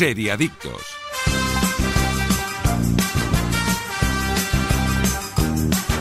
Seriadictos.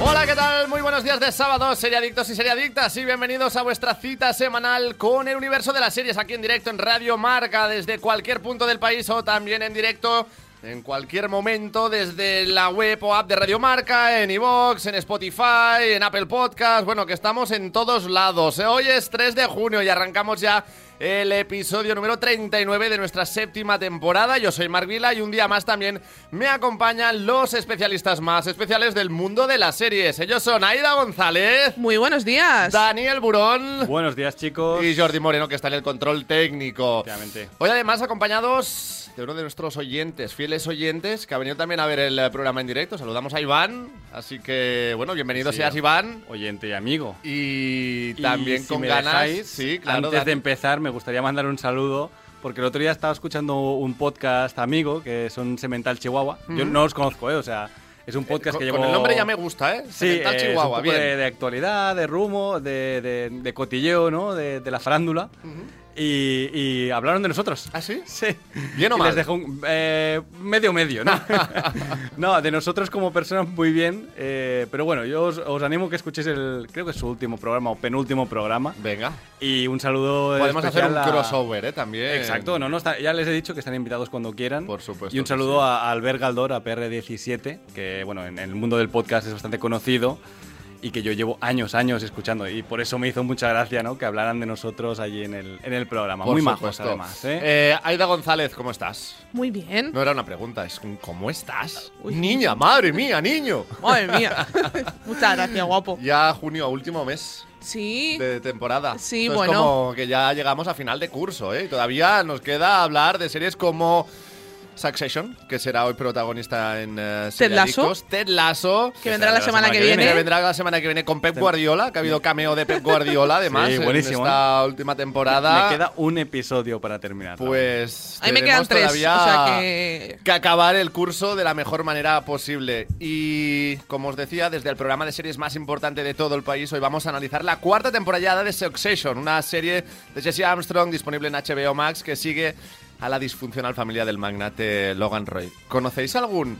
Hola, ¿qué tal? Muy buenos días de sábado, seriadictos y seriadictas, y bienvenidos a vuestra cita semanal con el universo de las series aquí en directo en Radio Marca, desde cualquier punto del país o también en directo en cualquier momento desde la web o app de Radio Marca, en iVoox, en Spotify, en Apple Podcast, bueno, que estamos en todos lados. Hoy es 3 de junio y arrancamos ya el episodio número 39 de nuestra séptima temporada. Yo soy Mark Vila y un día más también me acompañan los especialistas más especiales del mundo de las series. Ellos son Aida González. Muy buenos días. Daniel Burón. Buenos días, chicos. Y Jordi Moreno, que está en el control técnico. Efectivamente. Hoy además acompañados de uno de nuestros oyentes, fieles oyentes, que ha venido también a ver el eh, programa en directo. Saludamos a Iván. Así que, bueno, bienvenido Sí, seas, Iván. Oyente y amigo. Y Y también si con me ganas. dejáis, sí, claro. Antes de Dani. empezar, me gustaría mandar un saludo. Porque el otro día estaba escuchando un podcast amigo, que son Semental Chihuahua. Yo no os conozco, ¿eh? O sea, es un podcast con, que con llevo... el nombre ya me gusta, ¿eh? Sí, Semental eh, es un Chihuahua, poco bien. de, de actualidad, de rumbo, de, de- de cotilleo, ¿no? De, de la farándula. Y, y hablaron de nosotros. ¿Ah, sí? Sí. ¿Bien o Y mal? les dejó un, eh, medio medio, ¿no? no, de nosotros como personas muy bien. eh, pero bueno, yo os, os animo que escuchéis el, creo que es su último programa o penúltimo programa. Venga. Y un saludo Podemos hacer un a- crossover, ¿eh? También. Exacto, no, no, está- ya les he dicho que están invitados cuando quieran. Por supuesto Y un saludo sí. a, Albert Galdor, a PR17, que bueno, en el mundo del podcast es bastante conocido y que yo llevo años, años escuchando. Y por eso me hizo mucha gracia, ¿no? Que hablaran de nosotros allí en el, en el programa. Por Muy majos, además, ¿eh? Eh, Aida González, ¿cómo estás? Muy bien. No era una pregunta, es un ¿cómo estás? Uy. Niña, madre mía, niño. Madre mía. Muchas gracias, guapo. Ya junio, último mes Sí. de temporada. Sí, Esto bueno. Es como que ya llegamos a final de curso, ¿eh? Y todavía nos queda hablar de series como Succession, que será hoy protagonista en uh, Ted Lasso. Ted Lasso. Que vendrá la semana que viene. Que vendrá la semana que viene con Pep Guardiola, que ha habido cameo de Pep Guardiola, además, Sí, en buenísimo, esta última temporada. Me queda un episodio para terminar. Pues A mí me quedan tres. todavía O sea que. que acabar el curso de la mejor manera posible. Y como os decía, desde el programa de series más importante de todo el país, hoy vamos a analizar la cuarta temporada de Succession, una serie de Jesse Armstrong disponible en HBO Max que sigue a la disfuncional familia del magnate Logan Roy. ¿Conocéis algún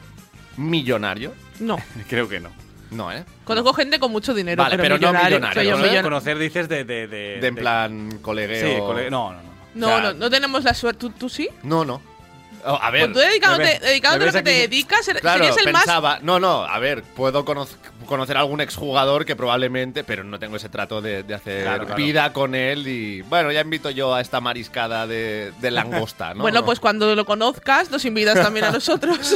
millonario? No. Creo que no. No, ¿eh? Conozco gente con mucho dinero. Vale, pero no millonario, soy yo ¿no? millonario. Conocer dices de... De, de- De en de- plan colegueo. Sí, cole- no, no, no. No, O sea, no, no tenemos la suerte. ¿Tú, tú sí? No, no. Oh, a ver. Pues tú dedicándote, dedicándote a lo que te dedicas, Claro, serías el más. pensaba, no, no, a ver, puedo conoc- conocer a algún exjugador que probablemente, pero no tengo ese trato de, de hacer Claro, claro. vida con él y, bueno, ya invito yo a esta mariscada de, de langosta, ¿no? Bueno, pues cuando lo conozcas, nos invitas también a nosotros.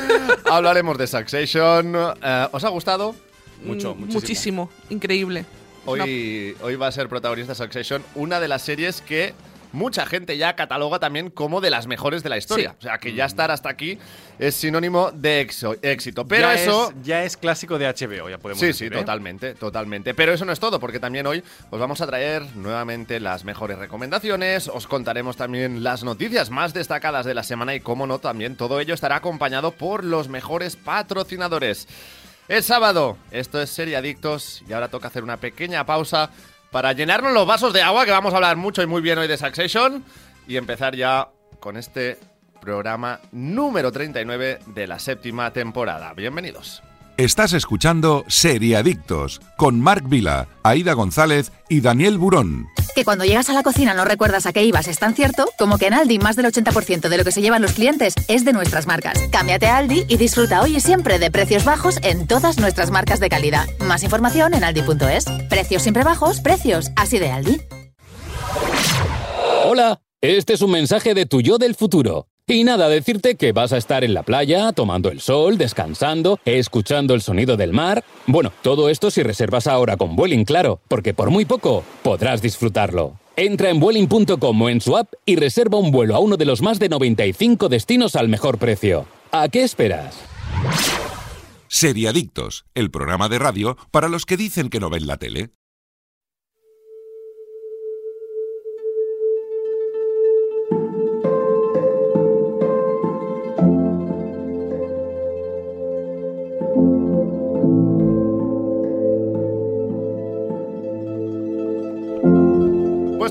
Hablaremos de Succession. Eh, ¿Os ha gustado? Mucho, Mm, muchísimo. Muchísimo. Increíble. Hoy, hoy va a ser protagonista Succession, una de las series que mucha gente ya cataloga también como de las mejores de la historia. Sí. O sea, que ya estar hasta aquí es sinónimo de exo- éxito. Pero ya eso... Es, ya es clásico de HBO, ya podemos Sí, decir, sí, ¿eh? totalmente, totalmente. Pero eso no es todo, porque también hoy os vamos a traer nuevamente las mejores recomendaciones, os contaremos también las noticias más destacadas de la semana y, como no, también todo ello estará acompañado por los mejores patrocinadores. Es sábado, esto es Serie Adictos y ahora toca hacer una pequeña pausa para llenarnos los vasos de agua, que vamos a hablar mucho y muy bien hoy de Succession, y empezar ya con este programa número 39 de la séptima temporada. Bienvenidos. Estás escuchando Seriadictos con Marc Vila, Aida González y Daniel Burón. Que cuando llegas a la cocina no recuerdas a qué ibas es tan cierto como que en Aldi más del 80% de lo que se llevan los clientes es de nuestras marcas. Cámbiate a Aldi y disfruta hoy y siempre de precios bajos en todas nuestras marcas de calidad. Más información en aldi.es. Precios siempre bajos, precios así de Aldi. Hola, este es un mensaje de tu yo del futuro. Y nada, decirte que vas a estar en la playa, tomando el sol, descansando, escuchando el sonido del mar. Bueno, todo esto si reservas ahora con Vueling, claro, porque por muy poco podrás disfrutarlo. Entra en Vueling.com o en su app y reserva un vuelo a uno de los más de 95 destinos al mejor precio. ¿A qué esperas? Seriadictos, el programa de radio para los que dicen que no ven la tele.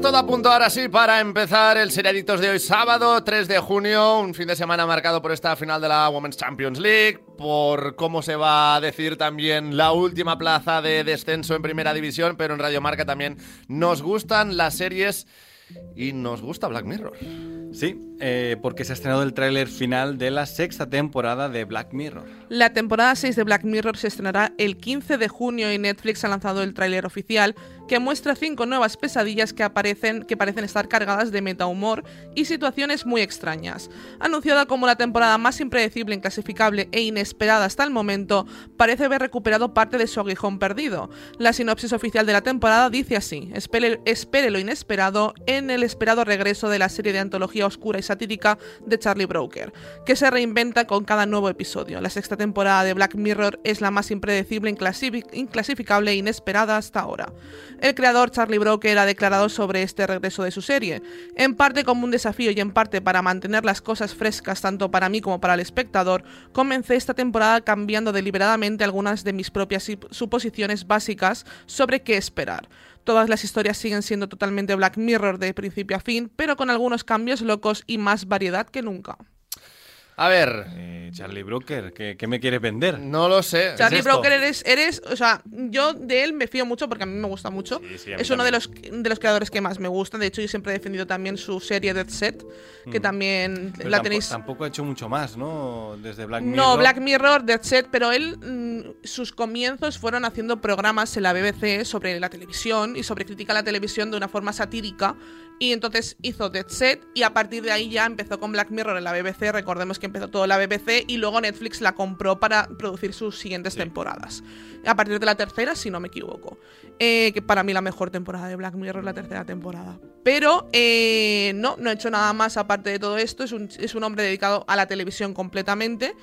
Todo a punto ahora sí para empezar el Seriadictos de hoy, sábado 3 de junio, un fin de semana marcado por esta final de la Women's Champions League, por cómo se va a decir también la última plaza de descenso en primera división, pero en Radio Marca también nos gustan las series y nos gusta Black Mirror. Sí, eh, porque se ha estrenado el tráiler final de la sexta temporada de Black Mirror. La temporada 6 de Black Mirror se estrenará el 15 de junio y Netflix ha lanzado el tráiler oficial que muestra cinco nuevas pesadillas que, aparecen, que parecen estar cargadas de metahumor y situaciones muy extrañas. Anunciada como la temporada más impredecible, inclasificable e inesperada hasta el momento, parece haber recuperado parte de su aguijón perdido. La sinopsis oficial de la temporada dice así: espere, espere lo inesperado en el esperado regreso de la serie de antología oscura y satírica de Charlie Brooker, que se reinventa con cada nuevo episodio. La sexta temporada de Black Mirror es la más impredecible, inclasific- inclasificable e inesperada hasta ahora. El creador Charlie Brooker ha declarado sobre este regreso de su serie, en parte como un desafío y en parte para mantener las cosas frescas tanto para mí como para el espectador, comencé esta temporada cambiando deliberadamente algunas de mis propias sup- suposiciones básicas sobre qué esperar. Todas las historias siguen siendo totalmente Black Mirror de principio a fin, pero con algunos cambios locos y más variedad que nunca. A ver, Eh, Charlie Brooker, ¿qué, qué me quieres vender? no lo sé. Charlie esto? Brooker eres, eres, o sea, yo de él me fío mucho porque a mí me gusta mucho. Sí, sí, es uno de los, también. de los creadores que más me gusta. De hecho, yo siempre he defendido también su serie Dead Set, que también Pero la tampo- tenéis. Tampoco ha hecho mucho más, ¿no? Desde Black Mirror. No, Black Mirror, Dead Set, pero él, mm, sus comienzos fueron haciendo programas en la BBC sobre la televisión y sobre crítica a la televisión de una forma satírica. Y entonces hizo Dead Set y a partir de ahí ya empezó con Black Mirror en la BBC. Recordemos que empezó todo en la BBC y luego Netflix la compró para producir sus siguientes temporadas. A partir de la tercera, si no me equivoco. Eh, que para mí la mejor temporada de Black Mirror es la tercera temporada. Pero eh, no, no ha hecho nada más aparte de todo esto. Es un, es un hombre dedicado a la televisión completamente.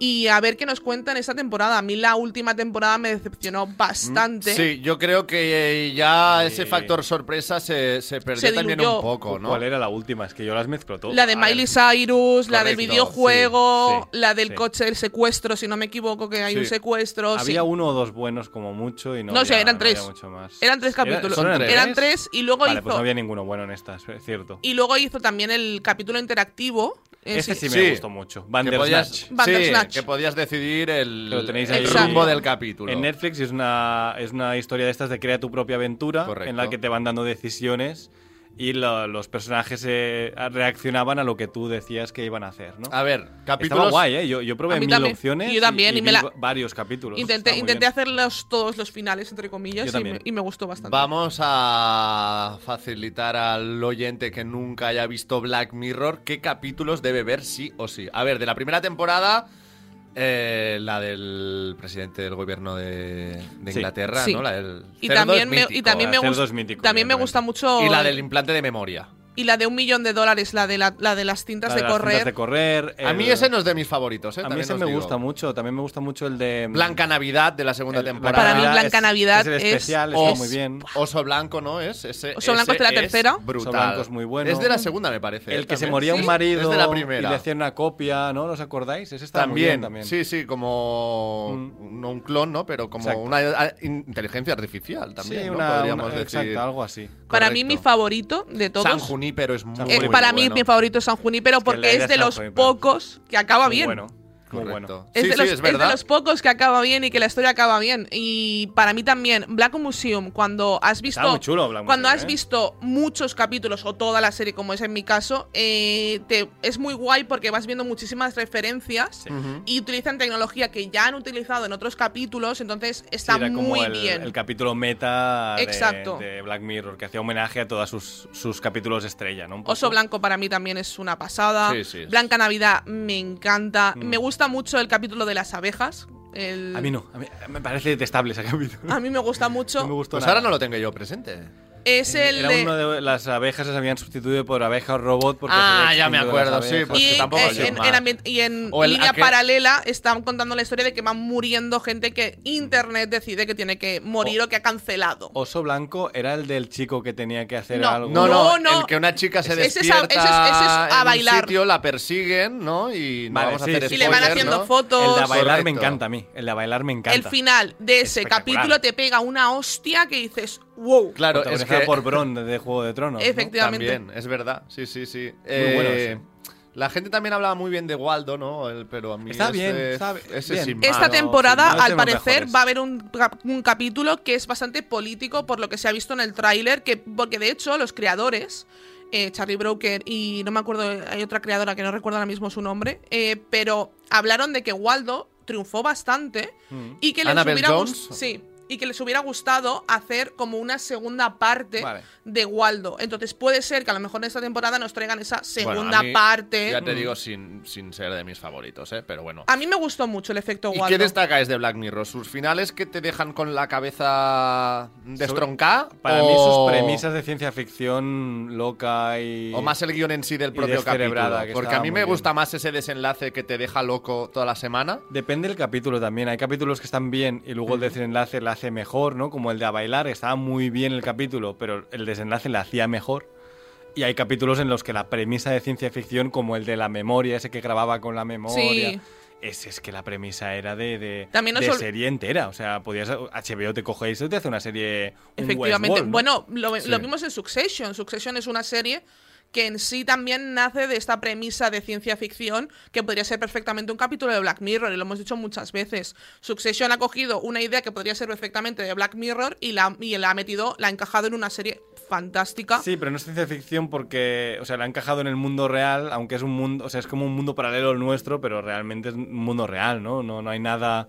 Y a ver qué nos cuentan esta temporada. A mí la última temporada me decepcionó bastante. Sí, yo creo que eh, ya Sí. ese factor sorpresa se, se perdió Se también un poco, ¿no? ¿Cuál era la última? Es que yo las mezclo todas. La de A ver, Miley Cyrus, la del videojuego, sí, sí, la del sí. coche del secuestro, si no me equivoco, que hay Sí. un secuestro. sí. Había uno o dos buenos como mucho y no No sé, había- eran no había tres. mucho más. Eran tres capítulos. ¿solo eran Eran tres y luego Vale, hizo. pues no había ninguno bueno en estas, es cierto. Y luego hizo también el capítulo interactivo. Eh, Este sí. sí me Sí. gustó mucho. que Bandersnatch. podías, Bandersnatch. sí, que podías decidir el, Que lo tenéis el rumbo del capítulo. En Netflix es una, es una historia de estas de crea tu propia aventura, Correcto. en la que te van dando decisiones y lo- los personajes eh, reaccionaban a lo que tú decías que iban a hacer, ¿no? A ver, Estaba capítulos. guay, ¿eh? Yo, yo probé mil también. opciones Y yo también, y me vi la- va- varios capítulos. Intenté, Estaba intenté hacerlos todos los finales, entre comillas, me, y me gustó bastante. Vamos a facilitar al oyente que nunca haya visto Black Mirror qué capítulos debe ver sí o sí. A ver, de la primera temporada, eh, la del presidente del gobierno de, de Sí. Inglaterra, Sí. ¿no? La del Y también, me, y también me gusta también me gusta mucho Y la del implante de memoria. Y la de un millón de dólares la de la, la de las cintas La de, las cintas correr de correr. A mí ese no es de mis favoritos, ¿eh? A mí ese me digo. gusta mucho. También me gusta mucho el de. Blanca Navidad de la segunda el- temporada. Para mí Blanca es- Navidad es el especial, está muy bien. Oso Blanco, ¿no? Es ese, Oso Blanco es de la tercera. brutal. Oso Blanco es muy bueno. Es de la segunda, me parece. El ¿eh? que se moría ¿Sí? un marido Es de la y primera. le hacían una copia, ¿no? ¿Os acordáis? Ese está muy bien También, sí, sí, como Mm. no un clon, ¿no? Pero como Exacto. una a- inteligencia artificial también, Sí, ¿no? una, Podríamos una- decir. exacto, algo así. Para mí mi favorito de todos San Junípero es muy, eh, Muy para mí bueno. mi favorito es San Junípero que porque es de los Junípero. pocos que acaba Muy bien. bueno. Muy Correcto. bueno. Es, sí, de sí, los, es es de verdad. los pocos que acaba bien y que la historia acaba bien. Y para mí también, Black Museum, cuando has visto. muy chulo Black cuando Museum, has ¿eh? visto muchos capítulos o toda la serie, como es en mi caso, eh, te- es muy guay porque vas viendo muchísimas referencias y utilizan tecnología que ya han utilizado en otros capítulos, entonces Sí, está era como muy el, bien. el capítulo meta de, Exacto. de Black Mirror, que hacía homenaje a todos sus, sus capítulos estrella, ¿no? Oso Blanco para mí también es una pasada. Sí, sí, es- Blanca Navidad me encanta. Mm. Me gusta mucho el capítulo de las abejas. el- A mí no, a mí- me parece detestable ese capítulo. A mí me gusta mucho. No me gustó Pues nada. ahora no lo tengo yo presente. Es el Era de- uno de las abejas se habían sustituido por abejas robot porque Ah, ya me acuerdo, sí, pues y, que tampoco eh, en, y en el línea aquel- paralela están contando la historia de que van muriendo gente que Internet decide que tiene que morir o, que ha cancelado. Oso Blanco era el del chico que tenía que hacer No, algo. No, no, No, el que una chica se Ese es a- despierta ese es- ese es a en un bailar. sitio, la persiguen, ¿no? Y no Vale, vamos a hacer sí, y le van haciendo ¿no? fotos. El de bailar me encanta a mí. El de bailar me encanta. El final de ese capítulo te pega una hostia que dices, wow. Claro, es que... por Bron de Juego de Tronos. ¿no? Efectivamente. También, es verdad. Sí, sí, sí. bueno, Eh, La gente también hablaba muy bien de Waldo, ¿no? El- pero a mí Está ese- bien, está ese bien. sin Esta mano, temporada, al parecer, mejores. va a haber un, un capítulo que es bastante político por lo que se ha visto en el tráiler, que porque de hecho los creadores, eh, Charlie Broker y no me acuerdo, hay otra creadora que no recuerdo ahora mismo su nombre, eh, pero hablaron de que Waldo triunfó bastante y que les Annabelle hubiera gust- Jones. sí, y que les hubiera gustado hacer como una segunda parte Vale. de Waldo. Entonces puede ser que a lo mejor en esta temporada nos traigan esa Bueno, segunda mí, parte. Ya te digo, sin, sin ser de mis favoritos, ¿eh? Pero bueno. A mí me gustó mucho el efecto ¿Y Waldo. qué destacáis de Black Mirror? ¿Sus finales que te dejan con la cabeza destroncada? Para o... mí sus premisas de ciencia ficción loca y... O más el guion en sí del y propio capítulo. Porque a mí me bien. gusta más ese desenlace que te deja loco toda la semana. Depende del capítulo también. Hay capítulos que están bien y luego el desenlace le hace mejor, ¿no? Como el de a bailar, estaba muy bien el capítulo, pero el desenlace le hacía mejor. Y hay capítulos en los que la premisa de ciencia ficción, como el de la memoria, ese que grababa con la memoria, Sí. ese es que la premisa era de, de, También de serie entera. O sea, podías HBO te coge eso y te hace una serie. un Efectivamente. Westworld, ¿no? Bueno, lo, Sí. lo vimos en Succession. Succession es una serie que en sí también nace de esta premisa de ciencia ficción que podría ser perfectamente un capítulo de Black Mirror, y lo hemos dicho muchas veces. Succession ha cogido una idea que podría ser perfectamente de Black Mirror y la, y ha metido, la ha encajado en una serie fantástica. Sí, pero no es ciencia ficción porque, o sea, la ha encajado en el mundo real, aunque es un mundo, o sea, es como un mundo paralelo al nuestro, pero realmente es un mundo real, ¿no? No, no hay nada,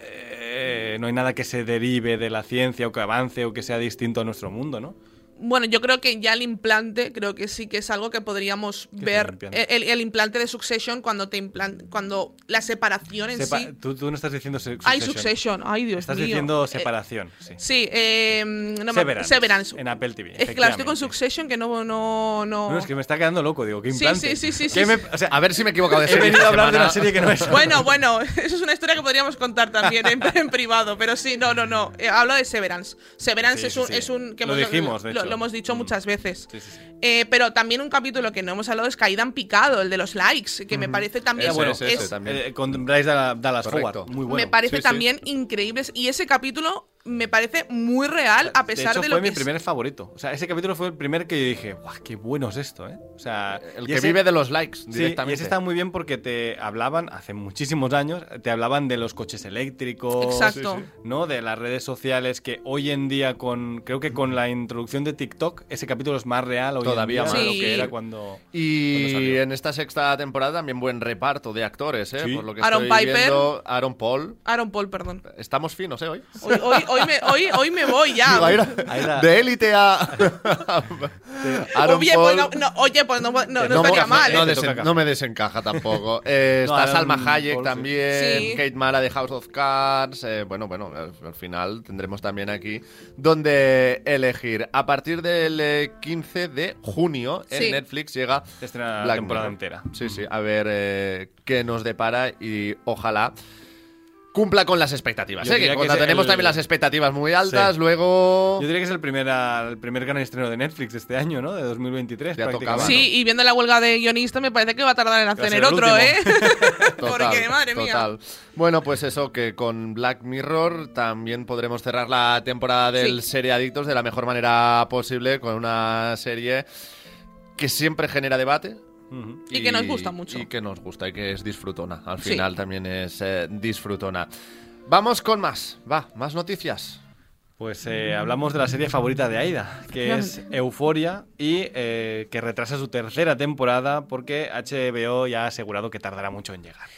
eh, no hay nada que se derive de la ciencia o que avance o que sea distinto a nuestro mundo, ¿no? Bueno, yo creo que ya el implante, creo que sí que es algo que podríamos ¿Qué es el ver. implante? El, el implante de Succession cuando te implan- cuando la separación en Sepa- sí. tú, tú no estás diciendo se- Hay Succession, ay Dios Estás mío. diciendo Eh, separación, sí. Sí, eh, no Severance, Severance. en Apple TV, Es que claro, estoy con. Succession que no. no, no... No, es que me está quedando loco, digo, ¿qué Sí, implante? sí, sí, sí, ¿Qué sí, me- sí. o sea, A ver si me he equivocado de he serie venido esta a hablar de una serie que no es. Bueno, bueno, eso es una historia que podríamos contar también en, en privado, pero sí, no, no, no. Eh, hablo de Severance. Severance Sí, es, sí, un, sí. es un. que Lo hemos, dijimos, de lo, hecho. lo hemos dicho Mm. muchas veces. Sí, sí, sí. Eh, pero también un capítulo que no hemos hablado es Caída en Picado, el de los likes, que me parece también. Ese, bueno, ese, ese es- también. Eh, con Bryce Dallas. Howard, muy bueno. me parece Sí, sí. también increíble. Y ese capítulo me parece muy real, a pesar de de, hecho, lo fue que mi es- primer favorito. O sea, ese capítulo fue el primer que yo dije, ¡guau, qué bueno es esto, eh! O sea, El y que ese- vive de los likes Sí, y ese está muy bien porque te hablaban, hace muchísimos años, te hablaban de los coches eléctricos, Exacto. Sí, sí. ¿no? De las redes sociales que hoy en día con, creo que con la introducción de TikTok, ese capítulo es más real hoy Todavía en día más. de lo Sí. que era cuando... cuando Y salió. en esta sexta temporada también buen reparto de actores, ¿eh? Sí. Por lo que Aaron estoy Piper. viendo, Aaron Paul. Aaron Paul, perdón. Estamos finos, ¿eh? Hoy. Hoy, hoy, hoy me, hoy, hoy me voy ya. Digo, de élite a. Aaron oye, Paul. pues no, no, oye, pues no, no, no No, estaría mo- mal. no ¿eh? Te desen- toca. no me desencaja tampoco. Eh, No, está Aaron Salma Hayek Paul, sí. también, Sí. Kate Mara de House of Cards. eh, bueno, bueno, al, al final tendremos también aquí donde elegir. A partir del eh, 15 de junio en Sí. Netflix llega Se estrena la temporada Mirror. entera. Sí, sí, a ver eh, qué nos depara y ojalá cumpla con las expectativas. ¿eh? Que cuando tenemos el- también las expectativas muy altas, Sí. luego... Yo diría que es el primer, el primer gran estreno de Netflix de este año, ¿no? De 2023, Ya tocaba, Sí, y viendo la huelga de guionista me parece que va a tardar en hacer el otro, ¿eh? Porque, madre mía. total. Bueno, pues eso, que con Black Mirror también podremos cerrar la temporada del Sí. Serie Adictos de la mejor manera posible, con una serie que siempre genera debate. Y que nos gusta mucho. Y que nos gusta y que es disfrutona. Al Sí. final también es eh, disfrutona. Vamos con más. Va, más noticias. Pues eh, hablamos de la serie favorita de Aida, que es Euforia y eh, que retrasa su tercera temporada porque HBO ya ha asegurado que tardará mucho en llegar.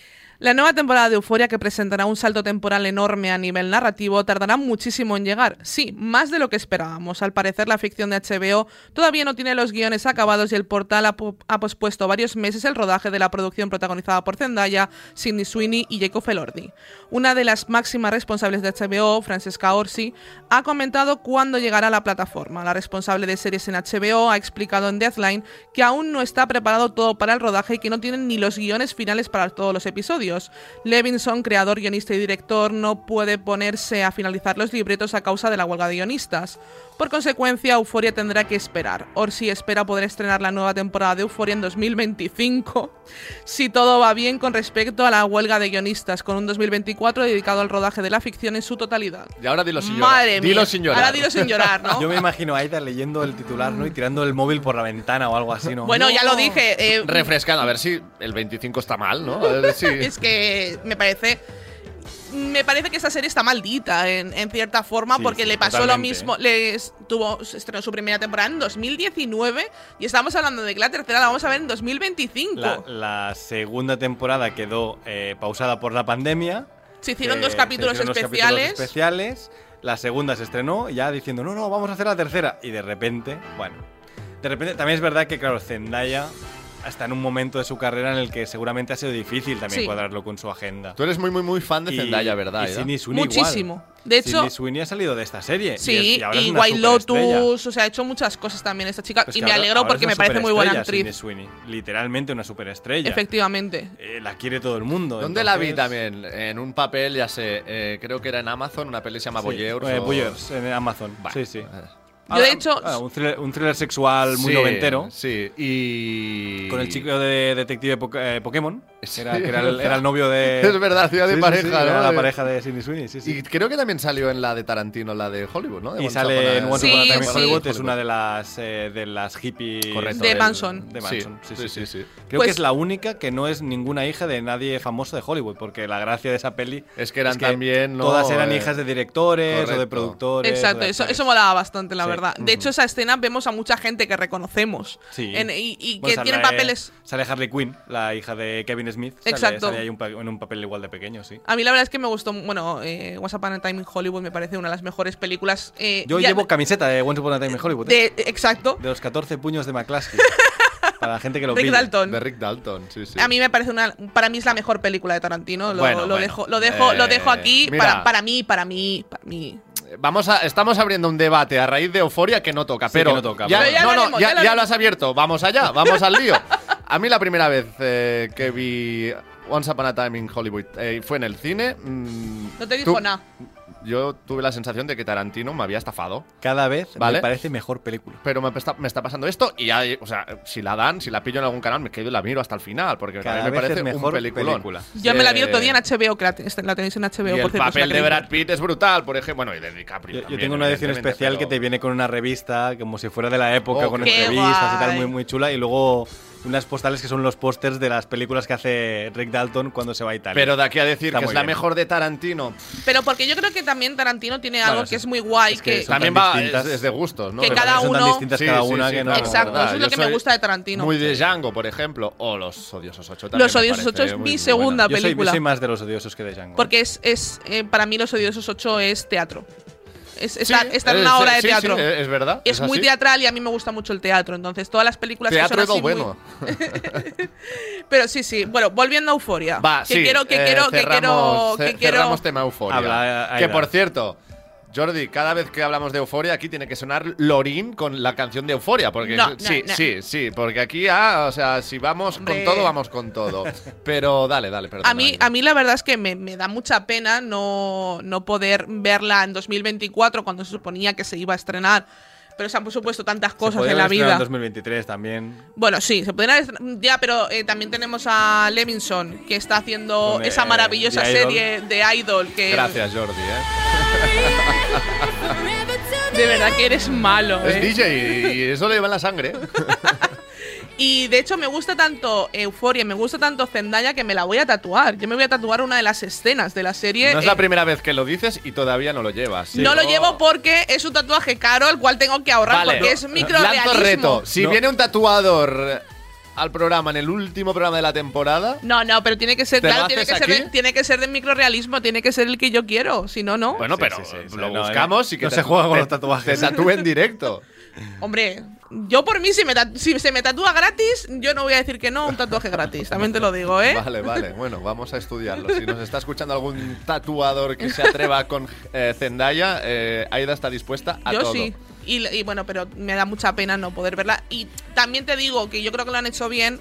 La nueva temporada de Euforia, que presentará un salto temporal enorme a nivel narrativo, tardará muchísimo en llegar. Sí, más de lo que esperábamos. Al parecer, la ficción de HBO todavía no tiene los guiones acabados y el portal ha, po- ha pospuesto varios meses el rodaje de la producción protagonizada por Zendaya, Sidney Sweeney y Jacob Elordi. Una de las máximas responsables de HBO, Francesca Orsi, ha comentado cuándo llegará a la plataforma. La responsable de series en HBO ha explicado en Deathline que aún no está preparado todo para el rodaje y que no tienen ni los guiones finales para todos los episodios. Levinson, creador, guionista y director, no puede ponerse a finalizar los libretos a causa de la huelga de guionistas. Por consecuencia, Euforia tendrá que esperar. Orsi espera poder estrenar la nueva temporada de Euforia en 2025, si todo va bien con respecto a la huelga de guionistas, con un 2024 dedicado al rodaje de la ficción en su totalidad. Y ahora dilo sin llorar. Madre mía. Dilo sin llorar. Ahora dilo sin llorar, ¿no? Yo me imagino a Aida leyendo el titular, ¿no? Y tirando el móvil por la ventana o algo así, ¿no? Bueno, ya lo dije. eh, Refrescando, a ver si el 25 está mal, ¿no? A ver si- es que me parece. Me parece que esta serie está maldita en, en cierta forma Sí, porque sí, le pasó lo mismo. Les tuvo estrenó su primera temporada en 2019 y estamos hablando de que la tercera la vamos a ver en 2025. La, la segunda temporada quedó eh, pausada por la pandemia. se hicieron Eh, dos se capítulos dos especiales. capítulos especiales. La segunda se estrenó ya diciendo, no, no, vamos a hacer la tercera. Y de repente, bueno. De repente, también es verdad que, claro, Zendaya está en un momento de su carrera en el que seguramente ha sido difícil también Sí. cuadrarlo con su agenda. Tú eres muy, muy, muy fan de Y- Zendaya, ¿verdad? Y Aida? Sydney Sweeney Muchísimo. igual. De hecho- Sydney Sweeney ha salido de esta serie. y es- Sí, y, ahora es y una White. Lotus, o sea, ha hecho muchas cosas también esta chica Pues y me alegro ahora porque es me parece muy buena actriz. Sydney Sweeney. Literalmente una superestrella. Efectivamente. Eh, la quiere todo el mundo. ¿Dónde la vi entonces- también? En un papel, ya sé, eh, creo que era en Amazon, una peli se llama Sí, Voyeurs. eh, o- en Amazon. Vale. Sí, sí. Yo, de hecho- ah, un, thriller, un thriller sexual muy sí, noventero. Sí, y. Con el chico de detective eh, Pokémon. Sí, Era, que era, es el, verdad. era el novio de. Es verdad, hacía de Sí, pareja, sí, ¿no? Era la pareja de Sidney Sweeney, sí, sí. Y creo que también salió en la de Tarantino, la de Hollywood, ¿no? De Y Once sale en Once Upon a. Hollywood, es una de las, eh, de las hippies Correcto. De del- Manson. De Manson, sí, sí, sí. sí. Creo Pues- que es la única que no es ninguna hija de nadie famoso de Hollywood, porque la gracia de esa peli Es que eran también, ¿no? todas eran Eh, hijas de directores o de productores. Exacto, de eso, eso molaba bastante, la Sí. Verdad. De hecho, esa escena vemos a mucha gente que reconocemos. Sí. En- y y Bueno, que sale- tienen papeles. Sale Harley Quinn, la hija de Kevin Smith. Sale- Exacto. Sale ahí un pa- en un papel igual de pequeño, sí. A mí la verdad es que me gustó, bueno, eh, Once Upon a Time in Hollywood me parece una de las mejores películas. eh, Yo ya- llevo camiseta de Once Upon a Time in Hollywood. ¿eh? de, Exacto. De los 14 puños de McCluskey. para la gente que lo Rick. Dalton. De Rick Dalton, sí, sí. A mí me parece una. Para mí es la mejor película de Tarantino. Lo, Bueno, lo bueno. dejo, lo dejo, lo dejo Eh, aquí para, para mí, para mí, para mí. Vamos a, estamos abriendo un debate a raíz de Euforia que no toca, Sí, pero que no toca, ya, pero- ya no, lo no, ya, ya lo ya lo haremos. has abierto. Vamos allá, vamos al lío. A mí la primera vez eh, que vi Once Upon a Time in Hollywood eh, fue en el cine. mm, No te dijo nada. Yo tuve la sensación de que Tarantino me había estafado, Cada vez Vale. me parece mejor película. pero me está, me está pasando esto y ya, o sea, si la dan, si la pillo en algún canal, me quedo y la miro hasta el final, porque a Cada mí me parece mejor un peliculón. película. Yo me la vi Eh, otro día en HBO, que la, la tenéis en HBO, Y por el cierto. papel de Brad. Pitt es brutal, por ejemplo. Bueno, y de DiCaprio. Yo, yo tengo una edición especial que te viene con una revista, como si fuera de la época, Oh, con entrevistas y tal, guay. muy, muy chula. Y luego unas postales que son los pósters de las películas que hace Rick Dalton cuando se va a Italia. Pero de aquí a decir Está que es la mejor de Tarantino, Pero porque yo creo que también Tarantino tiene Bueno, algo sí. que es muy guay, Es que que, también va, es, distintas. es de gustos, ¿no? Que cada son tan uno- distintas Sí, cada una sí, que no. claro, Exacto, eso es Yo lo que me gusta de Tarantino. Muy de Django, por ejemplo, o Los Odiosos 8 también. Los Odiosos parece 8 es mi buena. segunda Yo soy, yo película. soy más de los odiosos que de Django. Porque es, es eh, para mí Los Odiosos 8 es teatro. Es, Sí, está, en eh, una sí, obra de sí, teatro. sí, es verdad. es muy teatral y a mí me gusta mucho el teatro. Entonces, todas las películas Teatro que es son lo así bueno. muy- Pero sí, sí. Bueno, volviendo a Euforia. Va, que sí. quiero, que eh, quiero, que quiero, cerramos, que ce- quiero. cerramos tema Euforia. Que por cierto, Jordi, cada vez que hablamos de Euforia, aquí tiene que sonar Lorin con la canción de Euforia. Porque No, no, sí, no. sí, sí. Porque aquí, ah, o sea, si vamos Hombre. con todo, vamos con todo. Pero dale, dale, perdón. A mí, a mí la verdad es que me, me da mucha pena no, no poder verla en 2024 cuando se suponía que se iba a estrenar. Pero se han supuesto tantas cosas en la vida. En 2023 también. Bueno, sí, se podrían haber- Ya, pero eh, también tenemos a Levinson, que está haciendo Con, esa eh, maravillosa Idol. serie de Idol. Que Gracias, Jordi, ¿eh? De verdad que eres malo, Es eh. DJ y eso le va en la sangre. Y de hecho me gusta tanto Euforia, me gusta tanto Zendaya que me la voy a tatuar. Yo me voy a tatuar una de las escenas de la serie. No es eh, la primera vez que lo dices y todavía no lo llevas. no lo llevo porque es un tatuaje caro, el cual tengo que ahorrar Vale. porque es Lanzo microrealismo. reto. Si No. viene un tatuador al programa en el último programa de la temporada, No, no, pero tiene que ser, ¿Te lo claro, tiene que ser, de, tiene que ser de microrealismo, tiene que ser el que yo quiero, si no, no. bueno, Sí, pero sí, sí, sí. lo No, buscamos y que no se juega con los tatuajes. Te tatúe en directo. Hombre, yo por mí, si, me si se me tatúa gratis, yo no voy a decir que no a un tatuaje gratis, también te lo digo, ¿eh? Vale, vale. Bueno, vamos a estudiarlo. Si nos está escuchando algún tatuador que se atreva con eh, Zendaya, eh, Aida está dispuesta a yo todo. sí. Y, y bueno, pero me da mucha pena no poder verla. Y también te digo que yo creo que lo han hecho bien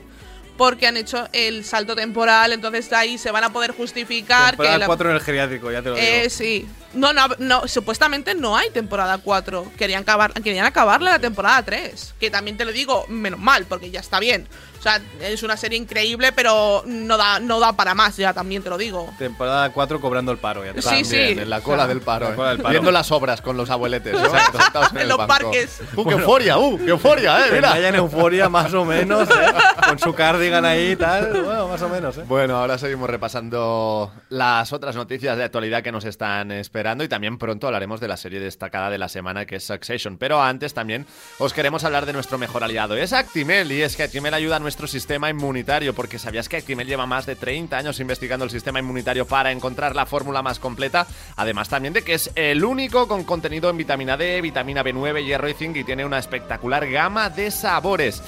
porque han hecho el salto temporal, entonces de ahí se van a poder justificar Temporada que la- 4 en el geriátrico, ya te lo digo. eh, sí. No, no, no, supuestamente no hay temporada 4. Querían, acabar, querían acabarla la temporada 3. Que también te lo digo, menos mal, porque ya está bien. O sea, es una serie increíble, pero no da, no da para más, ya también te lo digo. Temporada 4 cobrando el paro, ya te Sí, sí. en la cola O sea, del paro. la eh. cola del paro. Viendo las obras con los abueletes. ¿no? Sentados En el los banco. parques. ¡Uh, qué euforia! ¡Uh, qué euforia, eh! Mira. Mira. en euforia, más o menos, ¿eh? con su cardigan ahí y tal. Bueno, más o menos, ¿eh? Bueno, ahora seguimos repasando las otras noticias de actualidad que nos están esperando y también pronto hablaremos de la serie destacada de la semana que es Succession. Pero antes también os queremos hablar de nuestro mejor aliado, es Actimel. Y es que Actimel ayuda a nuestro sistema inmunitario porque sabías que Actimel lleva más de 30 años investigando el sistema inmunitario para encontrar la fórmula más completa. Además también de que es el único con contenido en vitamina D, vitamina B9, hierro y zinc y tiene una espectacular gama de sabores.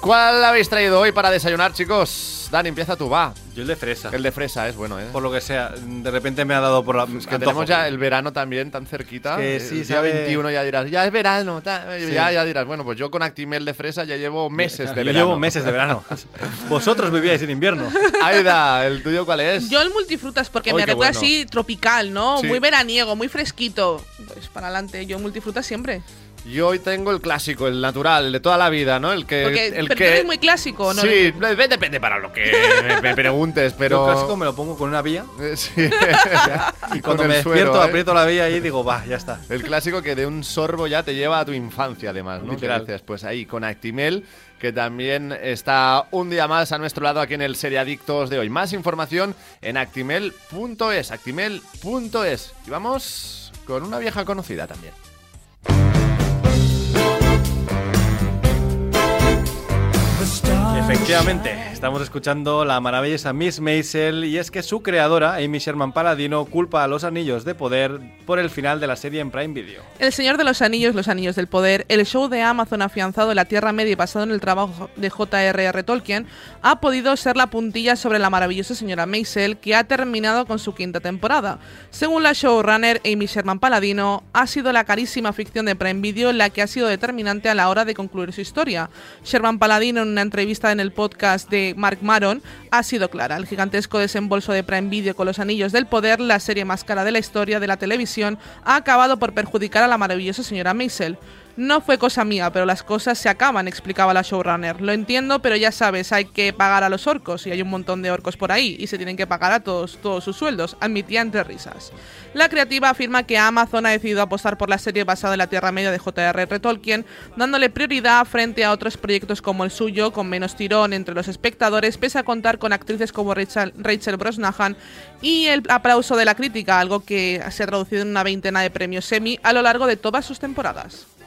¿Cuál habéis traído hoy para desayunar, chicos? Dani, empieza tú, va. Yo el de fresa. El de fresa es bueno, ¿eh? Por lo que sea, de repente me ha dado por la. Es que tenemos ya el verano también tan cerquita. Que Eh, sí, el día sabe- 21 ya dirás, ya es verano. ta- Sí. Ya, ya dirás, bueno, pues yo con Actimel de fresa ya llevo meses de Yo verano. llevo meses de verano. Vosotros vivíais en invierno. Aida, ¿el tuyo cuál es? Yo el multifrutas, porque Uy, me recuerda bueno. así tropical, ¿no? Sí. Muy veraniego, muy fresquito. Pues para adelante, yo multifrutas siempre. Yo hoy tengo el clásico, el natural, el de toda la vida, ¿no? El que. Porque el pero tú que... eres muy clásico, ¿no? Sí, de- depende para lo que me, preguntes, pero. Yo clásico me lo pongo con una vía Eh, Sí. y cuando el me suero, despierto ¿eh? aprieto la vía y digo, va, ya está. El clásico que de un sorbo ya te lleva a tu infancia, además, ¿no? Literal. Dices, pues ahí, con Actimel, que también está un día más a nuestro lado aquí en el Seriadictos de hoy. Más información en actimel.es, actimel.es. Y vamos con una vieja conocida también. Efectivamente, estamos escuchando la maravillosa Miss Maisel y es que su creadora, Amy Sherman Paladino, culpa a los anillos de poder por el final de la serie en Prime Video. El Señor de los Anillos, Los Anillos del Poder, el show de Amazon afianzado en la Tierra Media y basado en el trabajo de J.R.R. Tolkien, ha podido ser la puntilla sobre la maravillosa señora Maisel, que ha terminado con su quinta temporada. Según la showrunner Amy Sherman Paladino, ha sido la carísima ficción de Prime Video la que ha sido determinante a la hora de concluir su historia. Sherman Paladino, en una entrevista en el podcast de Mark Maron, ha sido clara. El gigantesco desembolso de Prime Video con Los Anillos del Poder, la serie más cara de la historia de la televisión, ha acabado por perjudicar a la maravillosa señora Maisel. No fue cosa mía, pero las cosas se acaban, explicaba la showrunner. Lo entiendo, pero ya sabes, hay que pagar a los orcos y hay un montón de orcos por ahí y se tienen que pagar a todos, todos sus sueldos, admitía entre risas. La creativa afirma que Amazon ha decidido apostar por la serie basada en la Tierra Media de J.R.R. Tolkien, dándole prioridad frente a otros proyectos como el suyo, con menos tirón entre los espectadores, pese a contar con actrices como Rachel, Rachel Brosnahan y el aplauso de la crítica, algo que se ha traducido en una veintena de premios Emmy a lo largo de todas sus temporadas.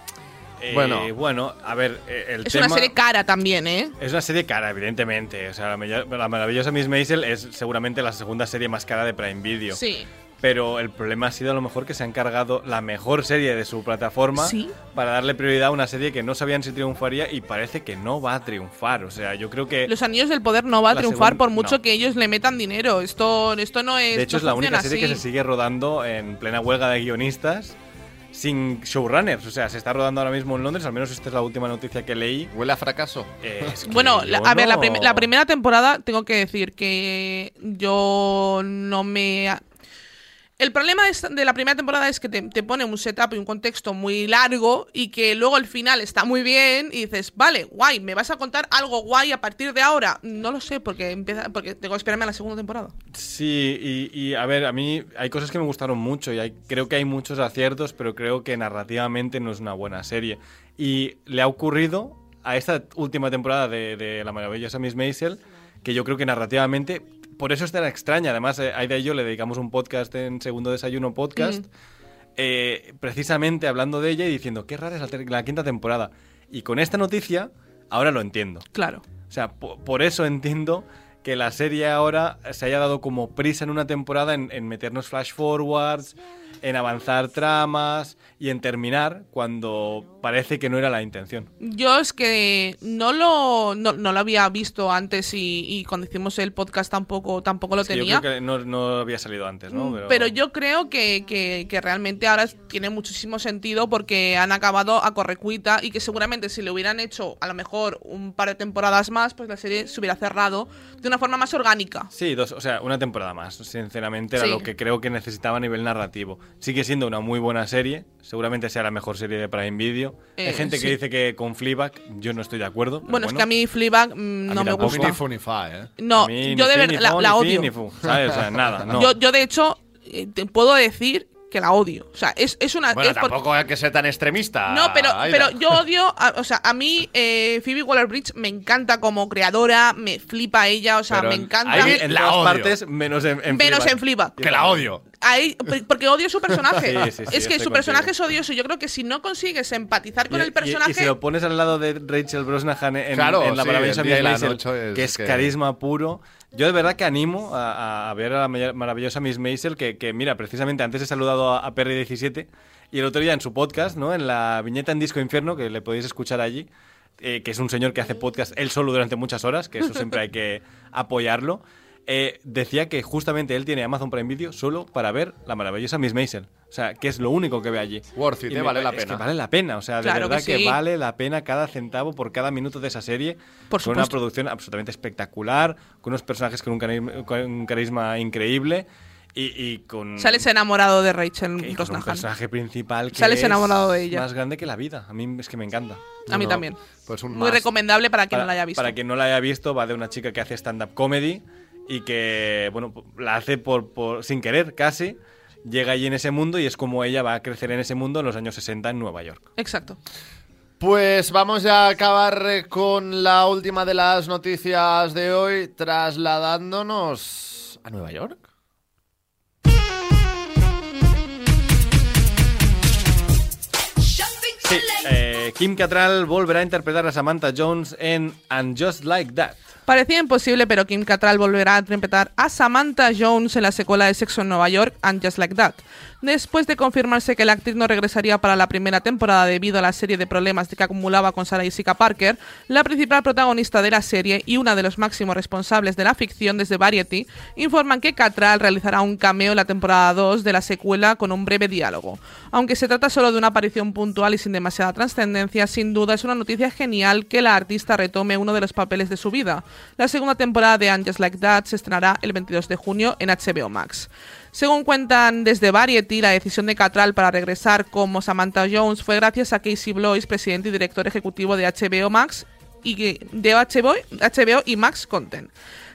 Eh, Bueno. bueno, a ver, eh, el Es tema... una serie cara también, ¿eh? Es una serie cara, evidentemente. O sea, la, maravillosa Miss Maisel es seguramente la segunda serie más cara de Prime Video. Sí. Pero el problema ha sido a lo mejor que se han cargado la mejor serie de su plataforma Sí. para darle prioridad a una serie que no sabían si triunfaría y parece que no va a triunfar. O sea, yo creo que... Los Anillos del Poder no va a triunfar por mucho no. que ellos le metan dinero. Esto, esto no es. de hecho, no es la única serie que se sigue rodando en plena huelga de guionistas sin showrunners. O sea, se está rodando ahora mismo en Londres, al menos esta es la última noticia que leí. ¿Huele a fracaso? Eh, es que Bueno, la- a ver, la, prim- la primera temporada tengo que decir que yo no me... El problema de, la primera temporada es que te, pone un setup y un contexto muy largo y que luego el final está muy bien y dices, vale, guay, ¿me vas a contar algo guay a partir de ahora? No lo sé, porque empieza porque tengo que esperarme a la segunda temporada. Sí, y, a ver, a mí hay cosas que me gustaron mucho y creo que hay muchos aciertos, pero creo que narrativamente no es una buena serie. Y le ha ocurrido a esta última temporada de, de La maravillosa Miss Maisel, que yo creo que narrativamente, por eso es tan extraña. Además, eh, Aida y yo le dedicamos un podcast en Segundo Desayuno Podcast, eh, precisamente hablando de ella y diciendo, qué rara es la, la quinta temporada. Y con esta noticia, ahora lo entiendo. Claro. O sea, po- por, eso entiendo que la serie ahora se haya dado como prisa en una temporada en, en meternos flash forwards, en avanzar tramas y en terminar cuando parece que no era la intención. Yo es que no lo, no, no lo había visto antes y, y cuando hicimos el podcast tampoco, tampoco lo Sí, tenía. Yo creo que no, no había salido antes, ¿no? Mm, Pero, yo creo que, que- que realmente ahora tiene muchísimo sentido porque han acabado a correcuita y que seguramente si le hubieran hecho a lo mejor un par de temporadas más, pues la serie se hubiera cerrado de una forma más orgánica. Sí, dos, o sea, una temporada más, sinceramente, era Sí. lo que creo que necesitaba a nivel narrativo. Sigue siendo una muy buena serie, seguramente sea la mejor serie de Prime Video. Eh, Hay gente sí. que dice que con Fleabag, yo no estoy de acuerdo. pero Bueno, es que a mí Fleabag mm, no me tampoco. gusta. Ni fu ni fa, ¿eh? No, a mí yo ni de verdad la, la odio. ni fu, ¿sabes? O sea, nada, no. Yo, yo de hecho eh, te puedo decir que la odio. O sea, es, es una... Bueno, es por- tampoco hay que ser tan extremista. No, pero, Aida. pero yo odio, a- o sea, a mí eh, Phoebe Waller-Bridge me encanta como creadora, me flipa ella, o sea, Pero me en- encanta. ahí en la todas odio. partes, menos en, en menos Fleabag. en Fleabag. Que la odio. Ahí, porque odio su personaje. Sí, sí, sí, es que su personaje contigo. es odioso. Yo creo que si no consigues empatizar con Y- el y- personaje. Y, si lo pones al lado de Rachel Brosnahan en, Claro, en La sí, maravillosa Miss y la Maisel, noche es que es que- carisma puro. Yo de verdad que animo a, a ver a la maravillosa Miss Maisel, que, que, mira, precisamente antes he saludado a, a Perry17 y el otro día en su podcast, ¿no? En la viñeta en Disco Infierno, que le podéis escuchar allí, eh, que es un señor que hace podcast él solo durante muchas horas, que eso siempre hay que apoyarlo. Eh, decía que justamente él tiene Amazon Prime Video solo para ver la maravillosa Miss Maisel. O sea, que es lo único que ve allí. Worth it, Y eh, me vale la pa- es pena. que vale la pena, o sea, de Claro que verdad que, sí. vale la pena cada centavo por cada minuto de esa serie. Por con una supuesto. producción absolutamente espectacular, con unos personajes con un carisma, con un carisma increíble y, y con, Sales enamorado de Rachel y con un Brosnahan. personaje principal que Sales es enamorado de ella. más grande que la vida. A mí es que me encanta. A mí No, también. Pues un Muy más. recomendable para quien Para, no la haya visto. para quien no la haya visto, va de una chica que hace stand-up comedy y que, bueno, la hace por, por- sin querer casi. Llega allí en ese mundo y es como ella va a crecer en ese mundo en los años 60 en Nueva York. Exacto. Pues vamos ya a acabar eh, con la última de las noticias de hoy, trasladándonos a Nueva York. Sí, eh, Kim Cattrall volverá a interpretar a Samantha Jones en And Just Like That. Parecía imposible, pero Kim Cattrall volverá a interpretar a Samantha Jones en la secuela de Sexo en Nueva York, And Just Like That. Después de confirmarse que la actriz no regresaría para la primera temporada debido a la serie de problemas que acumulaba con Sarah Jessica Parker, la principal protagonista de la serie y una de los máximos responsables de la ficción desde Variety informan que Cattrall realizará un cameo en la temporada 2 de la secuela con un breve diálogo. Aunque se trata solo de una aparición puntual y sin demasiada trascendencia, sin duda es una noticia genial que la artista retome uno de los papeles de su vida. La segunda temporada de And Just Like That se estrenará el 22 de junio en HBO Max. Según cuentan desde Variety, la decisión de Cattrall para regresar como Samantha Jones fue gracias a Casey Bloys, presidente y director ejecutivo de HBO Max y de HBO, HBO y Max Content.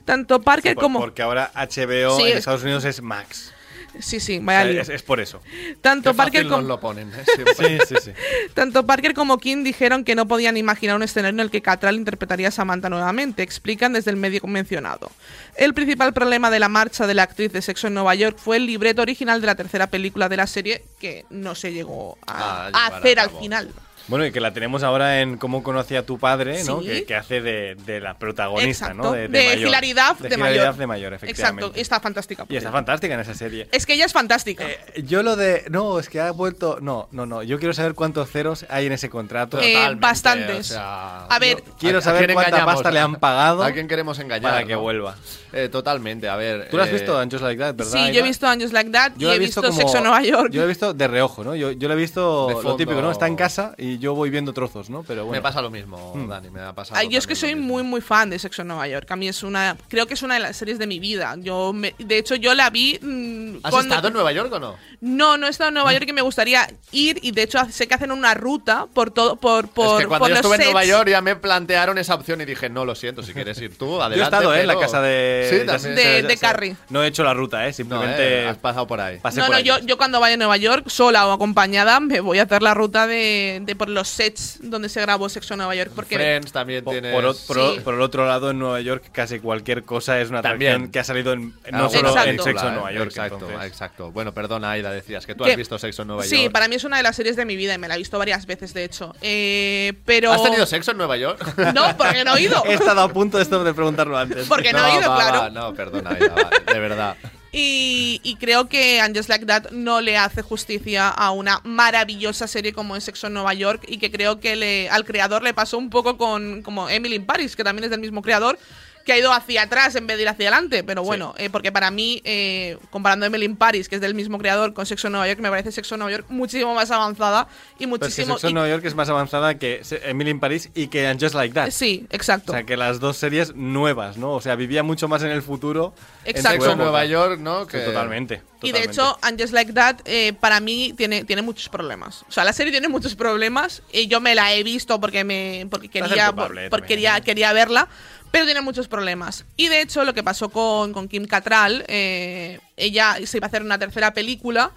Tanto Parker Por- como Porque ahora HBO Sí, en es- Estados Unidos es Max. Sí, sí, O vaya lío. es, es por eso. tanto Qué Parker como lo ponen, ¿eh? Siempre. Sí, sí, sí. Tanto Parker como King dijeron que no podían imaginar un escenario en el que Cattrall interpretaría a Samantha nuevamente, explican desde el medio mencionado. El principal problema de la marcha de la actriz de Sexo en Nueva York fue el libreto original de la tercera película de la serie que no se llegó a, Ah, a llevar a hacer al final. Bueno, y que la tenemos ahora en Cómo conocí a tu padre, ¿no? Sí. Que, que hace de, de la protagonista, Exacto. ¿no? De, mayor. hilaridad de, de mayor. hilaridad de mayor, efectivamente. Exacto, está fantástica. Y está fantástica en esa serie. Es que ella es fantástica. Eh, yo lo de... No, es que ha vuelto... No, no, no. Yo quiero saber cuántos ceros hay en ese contrato. Eh, bastantes. o sea, A ver, Quiero ¿a- a saber cuánta pasta le han pagado ¿A quién queremos engañar? para que no? vuelva. Eh, totalmente, a ver. ¿Tú lo has visto, Anjos Like That, verdad? sí, yo he visto Años Like That Yo y he visto, como- Sexo Nueva York. Yo lo he visto de reojo, ¿no? Yo, yo lo he visto De lo típico, ¿no? Está en casa y yo voy viendo trozos, ¿no? Pero Me pasa lo mismo, Hmm. Dani, me ha pasado. Ay, yo es que soy muy muy fan de Sexo en Nueva York. A mí es una, creo que es una de las series de mi vida. Yo, me- de hecho, yo la vi. mm, ¿Has cuando- estado en Nueva York o no? No, no he estado en Nueva York y me gustaría ir y de hecho sé que hacen una ruta por todo, por por es que cuando por yo estuve en. Nueva York ya me plantearon esa opción y dije, no, lo siento, si quieres ir tú, adelante. Yo he estado ¿eh? en la casa de. Sí, también. De- ya de sé- Carrie. No he hecho la ruta, ¿eh? No, Simplemente. eh, has pasado por ahí. pasé No, por no, yo, yo cuando vaya a Nueva York, sola o acompañada, me voy a hacer la ruta de, de por los sets donde se grabó Sexo en Nueva York. Porque Friends también. Por, o- por o- Sí. por el otro lado, en Nueva York, casi cualquier cosa es una También. atracción que ha salido en, no Algo solo en Exacto. Sexo en Nueva York. Exacto, entonces. exacto. Bueno, perdona, Aida, decías que tú Que- has visto Sexo en Nueva sí, York. para mí es una de las series de mi vida y me la he visto varias veces, de hecho. Eh, pero ¿Has tenido sexo en Nueva York? No, porque no he ido. He estado a punto de esto de preguntarlo antes. Porque no he ido, va, claro. va, no, perdona, Aida, va, de verdad. Y, y creo que And Just Like That no le hace justicia a una maravillosa serie como es Sexo en Nueva York y que creo que le, al creador le pasó un poco con como Emily in Paris, que también es del mismo creador, que ha ido hacia atrás en vez de ir hacia adelante. Pero bueno, eh, porque para mí, eh, comparando Emily in Paris, que es del mismo creador, con Sexo en Nueva York, me parece Sexo en Nueva York muchísimo más avanzada y Pero es que muchísimo... Sexo en Nueva York es más avanzada que Emily in Paris y que And Just Like That. sí, exacto. O sea, que las dos series nuevas, ¿no? O sea, vivía mucho más en el futuro. en Exacto. su Sexo en. Nueva York, ¿no? Sí, totalmente. Y de hecho, And Just Like That, eh, para mí, tiene, tiene muchos problemas. O sea, la serie tiene muchos problemas. Y yo me la he visto porque me porque quería, porque quería, quería verla. Pero tiene muchos problemas. Y de hecho, lo que pasó con, con Kim Cattrall, eh, ella se iba a hacer una tercera película.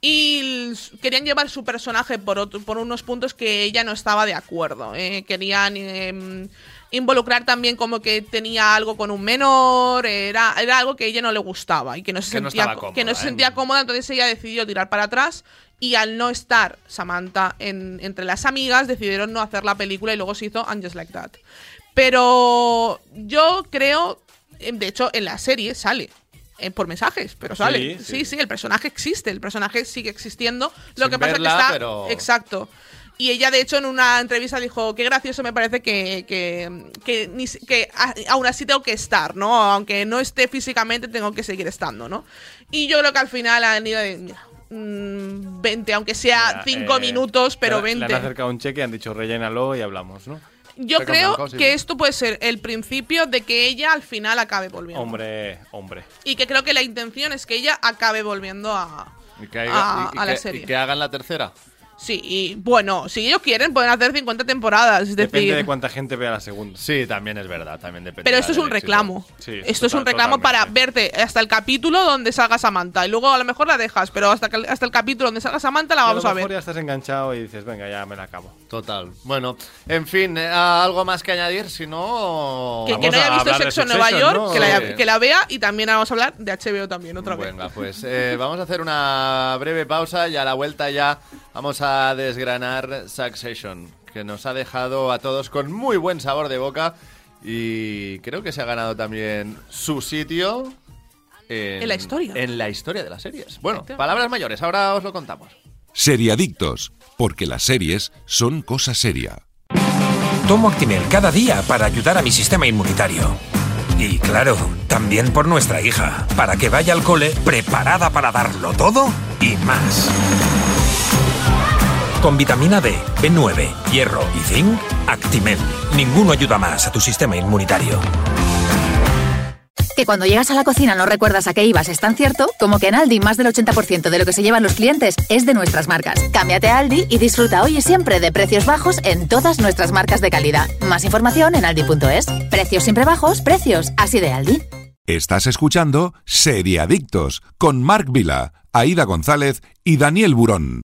Y querían llevar su personaje por, otro- por unos puntos que ella no estaba de acuerdo. eh, querían em, involucrar también como que tenía algo con un menor. Era, era algo que a ella no le gustaba y que no se Que sentía, co- que no cómoda, se ¿eh? sentía cómoda. Entonces ella decidió tirar para atrás. Y al no estar Samantha en- entre las amigas, decidieron no hacer la película y luego se hizo And Just Like That. Pero yo creo, eh, de hecho, en la serie sale. eh, por mensajes, pero sale. sí. Sí, sí, el personaje existe, el personaje sigue existiendo. Lo Sin que pasa verla, es que está. pero- Exacto. Y ella, de hecho, en una entrevista dijo: Qué gracioso me parece que, que, que, que a- aún así tengo que estar, ¿no? Aunque no esté físicamente, tengo que seguir estando, ¿no? Y yo creo que al final han ido de. Mira, mm, 20, aunque sea Mira, 5 eh, minutos, pero le- Le 20. han acercado un cheque han dicho rellénalo y hablamos, ¿no? Yo creo blanco, sí, que sí. esto puede ser el principio de que ella al final acabe volviendo. Hombre, hombre. Y que creo que la intención es que ella acabe volviendo a, Y que, haga- a- y- y a la que- serie. y que hagan la tercera. Sí, y bueno, si ellos quieren, pueden hacer 50 temporadas. Es Depende decir, de cuánta gente vea la segunda. Sí, también es verdad, también depende. pero esto es un éxito. reclamo. Sí, esto es un reclamo para verte hasta el capítulo donde salga Samantha. Y luego a lo mejor la dejas, pero hasta, que- hasta el capítulo donde salga Samantha la Y vamos a a lo mejor ver. ya estás enganchado y dices, venga, ya me la acabo. Total. Bueno, en fin, eh, ¿algo más que añadir? Si no. Que, no haya visto Sexo en Nueva York, ¿no? que, la, Sí. que la vea. Y también vamos a hablar de HBO también, otra vez. Venga, pues eh, vamos a hacer una breve pausa y a la vuelta ya vamos a desgranar Succession, que nos ha dejado a todos con muy buen sabor de boca y creo que se ha ganado también su sitio en, En la historia. En la historia de las series. Bueno, palabras mayores, ahora os lo contamos. Seriadictos, porque las series son cosa seria. Tomo Actimel cada día para ayudar a mi sistema inmunitario. Y claro, también por nuestra hija, para que vaya al cole preparada para darlo todo y más. Con vitamina D, B9, hierro y zinc, Actimel. Ninguno ayuda más a tu sistema inmunitario. Que cuando llegas a la cocina no recuerdas a qué ibas es tan cierto como que en Aldi más del 80% de lo que se llevan los clientes es de nuestras marcas. Cámbiate a Aldi y disfruta hoy y siempre de precios bajos en todas nuestras marcas de calidad. Más información en aldi.es. Precios siempre bajos, precios así de Aldi. Estás escuchando Seriadictos con Marc Vila, Aida González y Daniel Burón.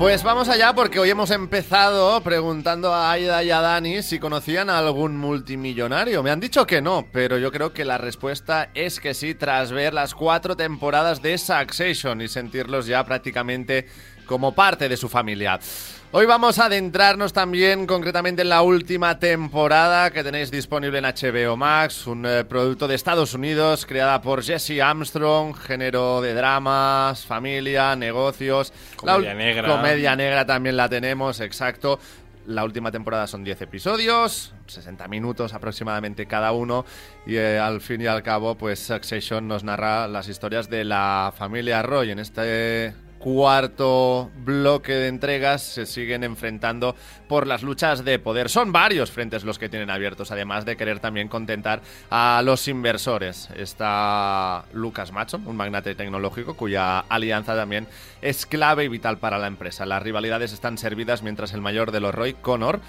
Pues vamos allá porque hoy hemos empezado preguntando a Aida y a Dani si conocían a algún multimillonario. Me han dicho que no, pero yo creo que la respuesta es que sí tras ver las cuatro temporadas de Succession y sentirlos ya prácticamente como parte de su familia. Hoy vamos a adentrarnos también concretamente en la última temporada que tenéis disponible en HBO Max, un eh, producto de Estados Unidos creada por Jesse Armstrong, género de dramas, familia, negocios. Comedia negra. Comedia negra también la tenemos, exacto. La última temporada son 10 episodios, 60 minutos aproximadamente cada uno, y eh, al fin y al cabo, pues Succession nos narra las historias de la familia Roy. En este cuarto bloque de entregas se siguen enfrentando por las luchas de poder. Son varios frentes los que tienen abiertos, además de querer también contentar a los inversores. Está Lucas Matson, un magnate tecnológico cuya alianza también es clave y vital para la empresa. Las rivalidades están servidas mientras el mayor de los Roy, Connor,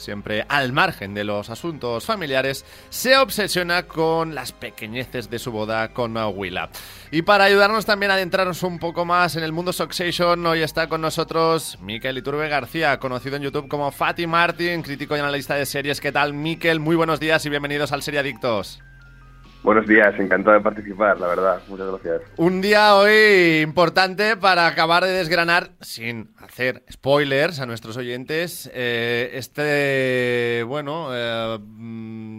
siempre al margen de los asuntos familiares, se obsesiona con las pequeñeces de su boda con Willa. Y para ayudarnos también a adentrarnos un poco más en el mundo Succession, hoy está con nosotros Miquel Iturbe García, conocido en YouTube como Fatty Martin, crítico y analista de series. ¿Qué tal, Miquel? Muy buenos días y bienvenidos al Serie Adictos. Buenos días, encantado de participar, la verdad. Muchas gracias. Un día hoy importante para acabar de desgranar, sin hacer spoilers a nuestros oyentes, eh, este, bueno, eh,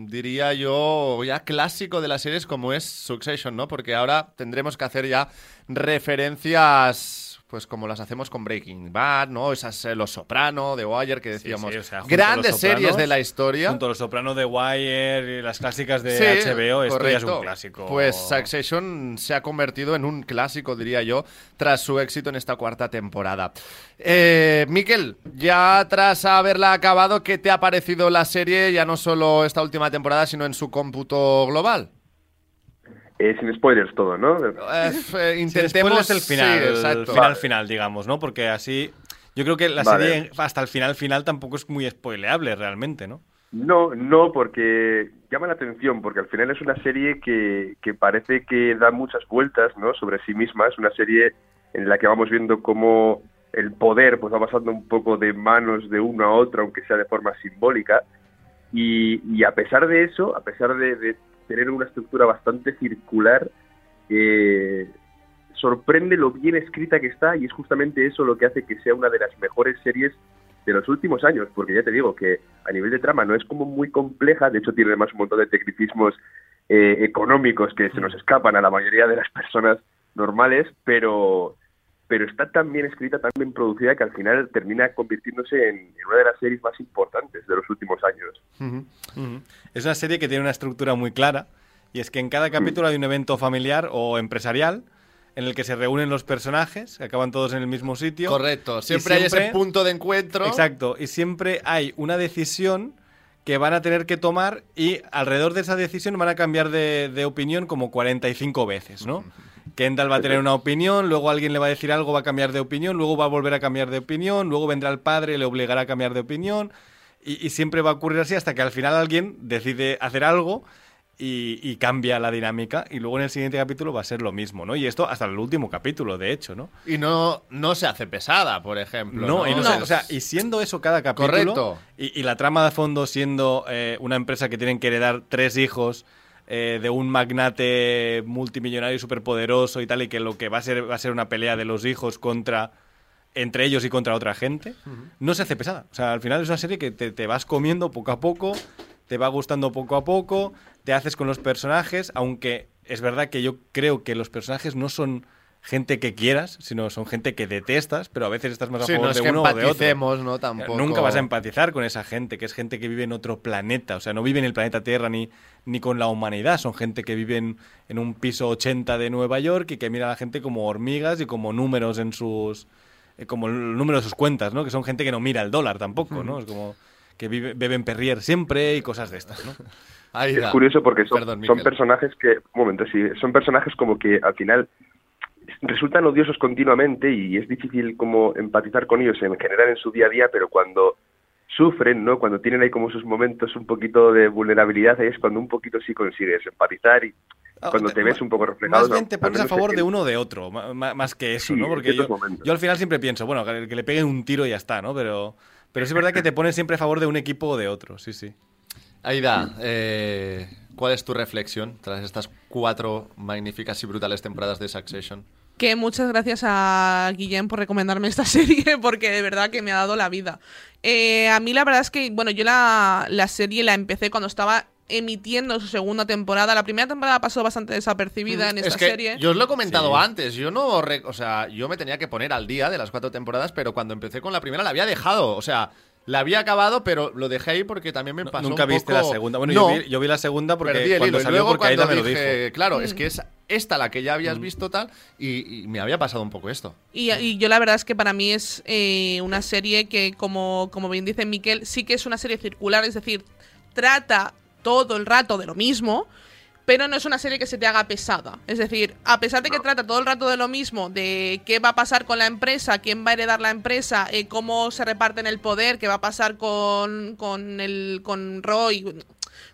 diría yo, ya clásico de las series como es Succession, ¿no? Porque ahora tendremos que hacer ya referencias pues como las hacemos con Breaking Bad, ¿no? Esas eh, Los Soprano, The Wire, que decíamos. grandes series de la historia. Junto a Los Soprano, The Wire y las clásicas de HBO, esto ya es un clásico. Pues Succession se ha convertido en un clásico, diría yo, tras su éxito en esta cuarta temporada. Eh, Miquel, ya tras haberla acabado, ¿qué te ha parecido la serie, ya no solo esta última temporada, sino en su cómputo global? Eh, sin spoilers todo, ¿no? Eh, intentemos el final, el final final, digamos, ¿no? Porque así yo creo que la serie hasta el final final tampoco es muy spoileable realmente, ¿no? No, no, porque llama la atención, porque al final es una serie que, que parece que da muchas vueltas, ¿no? Sobre sí misma, es una serie en la que vamos viendo cómo el poder pues va pasando un poco de manos de uno a otro, aunque sea de forma simbólica. Y, y a pesar de eso, a pesar de, tener una estructura bastante circular, eh, sorprende lo bien escrita que está y es justamente eso lo que hace que sea una de las mejores series de los últimos años, porque ya te digo que a nivel de trama no es como muy compleja, de hecho tiene además un montón de tecnicismos eh, económicos que se nos escapan a la mayoría de las personas normales, pero pero está tan bien escrita, tan bien producida que al final termina convirtiéndose en, una de las series más importantes de los últimos años. Es una serie que tiene una estructura muy clara y es que en cada mm. capítulo hay un evento familiar o empresarial en el que se reúnen los personajes, que acaban todos en el mismo sitio. Correcto, siempre, hay ese punto de encuentro. Exacto, y siempre hay una decisión que van a tener que tomar y alrededor de esa decisión van a cambiar de, de opinión como 45 veces, ¿no? Kendall va a tener una opinión, luego alguien le va a decir algo, va a cambiar de opinión, luego va a volver a cambiar de opinión, luego vendrá el padre, le obligará a cambiar de opinión, y, siempre va a ocurrir así hasta que al final alguien decide hacer algo y, cambia la dinámica, y luego en el siguiente capítulo va a ser lo mismo, ¿no? Y esto hasta el último capítulo, de hecho, ¿no? Y no, no se hace pesada, por ejemplo. No, Y, o sea, y siendo eso cada capítulo, Correcto. Y, la trama de fondo siendo eh, una empresa que tienen que heredar tres hijos eh, de un magnate multimillonario superpoderoso y tal, y que lo que va a ser va a ser una pelea de los hijos contra entre ellos y contra otra gente, no se hace pesada. O sea, al final es una serie que te, te, vas comiendo poco a poco, te va gustando poco a poco, te haces con los personajes, aunque es verdad que yo creo que los personajes no son gente que quieras, sino son gente que detestas, pero a veces estás más a favor de uno o de otro. ¿no? Tampoco... Nunca vas a empatizar con esa gente, que es gente que vive en otro planeta, o sea, no vive en el planeta Tierra ni, ni con la humanidad, son gente que vive en, un piso 80 de Nueva York y que mira a la gente como hormigas y como números en sus... Eh, como el número de sus cuentas, ¿no? Que son gente que no mira el dólar tampoco, ¿no? Es como que vive, beben perrier siempre y cosas de estas, ¿no? es curioso porque son, son personajes que, un momento, sí, son personajes como que al final resultan odiosos continuamente y es difícil como empatizar con ellos en general en su día a día, pero cuando sufren, ¿no? Cuando tienen ahí como sus momentos un poquito de vulnerabilidad, ahí es cuando un poquito sí consigues empatizar y ah, cuando te ves un poco reflejado. Más bien te pones a favor de uno o de otro, más que eso, ¿no? Porque yo, yo, al final siempre pienso, bueno, que le peguen un tiro y ya está, ¿no? Pero, pero es verdad que te pones siempre a favor de un equipo o de otro, sí, sí. Aida, eh, ¿cuál es tu reflexión tras estas cuatro magníficas y brutales temporadas de Succession? Que muchas gracias a Guillem por recomendarme esta serie, porque de verdad que me ha dado la vida. Eh, a mí la verdad es que, bueno, yo la, serie la empecé cuando estaba emitiendo su segunda temporada. La primera temporada pasó bastante desapercibida en esta es que serie. Yo os lo he comentado antes. Yo no. o sea, yo me tenía que poner al día de las cuatro temporadas, pero cuando empecé con la primera la había dejado. O sea, la había acabado, pero lo dejé ahí porque también me pasó Nunca un viste la segunda. Bueno, yo, vi, la segunda porque cuando salió porque Aida me lo dijo. Claro, es que es esta la que ya habías mm. visto tal y, me había pasado un poco esto. Y, yo la verdad es que para mí es eh, una serie que, como, como bien dice Miquel, sí que es una serie circular, es decir, trata todo el rato de lo mismo, pero no es una serie que se te haga pesada. Es decir, a pesar de que trata todo el rato de lo mismo, de qué va a pasar con la empresa, quién va a heredar la empresa, eh, cómo se reparten el poder, qué va a pasar con, con, el, con Roy,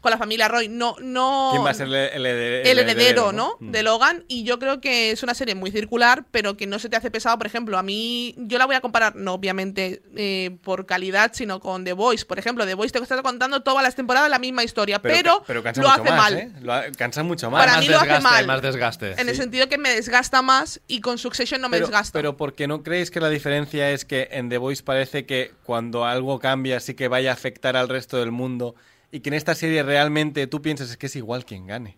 con la familia Roy, no... no ¿Quién va a ser el, el heredero, el heredero, ¿no? De Logan. Y yo creo que es una serie muy circular, pero que no se te hace pesado. Por ejemplo, a mí, yo la voy a comparar, no obviamente eh, por calidad, sino con The Voice. Por ejemplo, The Voice te está contando todas las temporadas la misma historia, pero, cansa lo mucho hace más, mal. ¿eh? Lo ha- cansa mucho más. Para más mí lo hace mal. más desgaste. En el sentido que me desgasta más y con Succession no me pero, desgasta. pero ¿por qué no creéis que la diferencia es que en The Voice parece que cuando algo cambia sí que vaya a afectar al resto del mundo y que en esta serie realmente tú piensas es que es igual quien gane?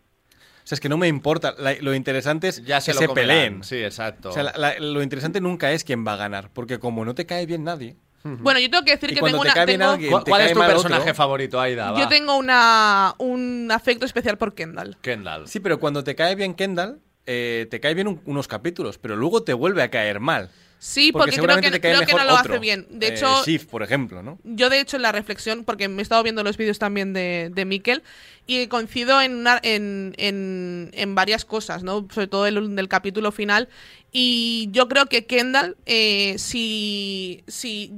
O sea, es que no me importa. La- lo interesante es Ya se que lo se comerán. peleen. Sí, exacto. O sea, la- la- lo interesante nunca es quién va a ganar, porque como no te cae bien nadie, Bueno, yo tengo que decir Y que tengo te una. tengo- alguien- ¿Cuál, te cuál es tu personaje otro. favorito, Aida? Va. yo tengo una, un afecto especial por Kendall. Kendall. Sí, pero cuando te cae bien Kendall, eh, te cae bien un- unos capítulos, pero luego te vuelve a caer mal. Sí, Porque, porque, creo que, te cae creo que no lo otro. hace bien. De Eh, hecho, por ejemplo, ¿no? Yo, de hecho, en la reflexión, porque me he estado viendo los vídeos también de, de Mikel, y coincido en, una- en, en, en varias cosas, ¿no? Sobre todo el del capítulo final. Y yo creo que Kendall, eh, si, si.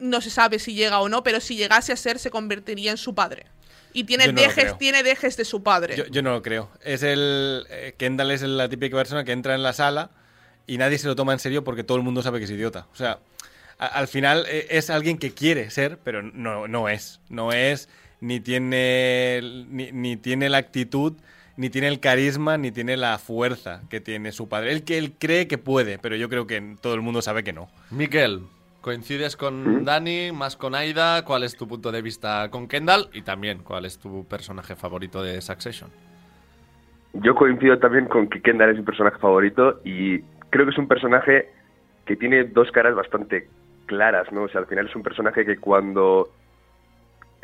No se sabe si llega o no, pero si llegase a ser, se convertiría en su padre. Y tiene no dejes, tiene dejes de su padre. Yo, yo no lo creo. Es el. eh, Kendall es la típica persona que entra en la sala y nadie se lo toma en serio porque todo el mundo sabe que es idiota. O sea, a- al final eh, es alguien que quiere ser, pero no, no es. No es, ni tiene, ni, ni tiene la actitud, ni tiene el carisma, ni tiene la fuerza que tiene su padre. Él que él cree que puede, pero yo creo que todo el mundo sabe que no. Miquel, ¿coincides con Dani, más con Aida? ¿Cuál es tu punto de vista con Kendall? Y también, ¿cuál es tu personaje favorito de Succession? Yo coincido también con que Kendall es mi personaje favorito y creo que es un personaje que tiene dos caras bastante claras, ¿no? O sea, al final es un personaje que cuando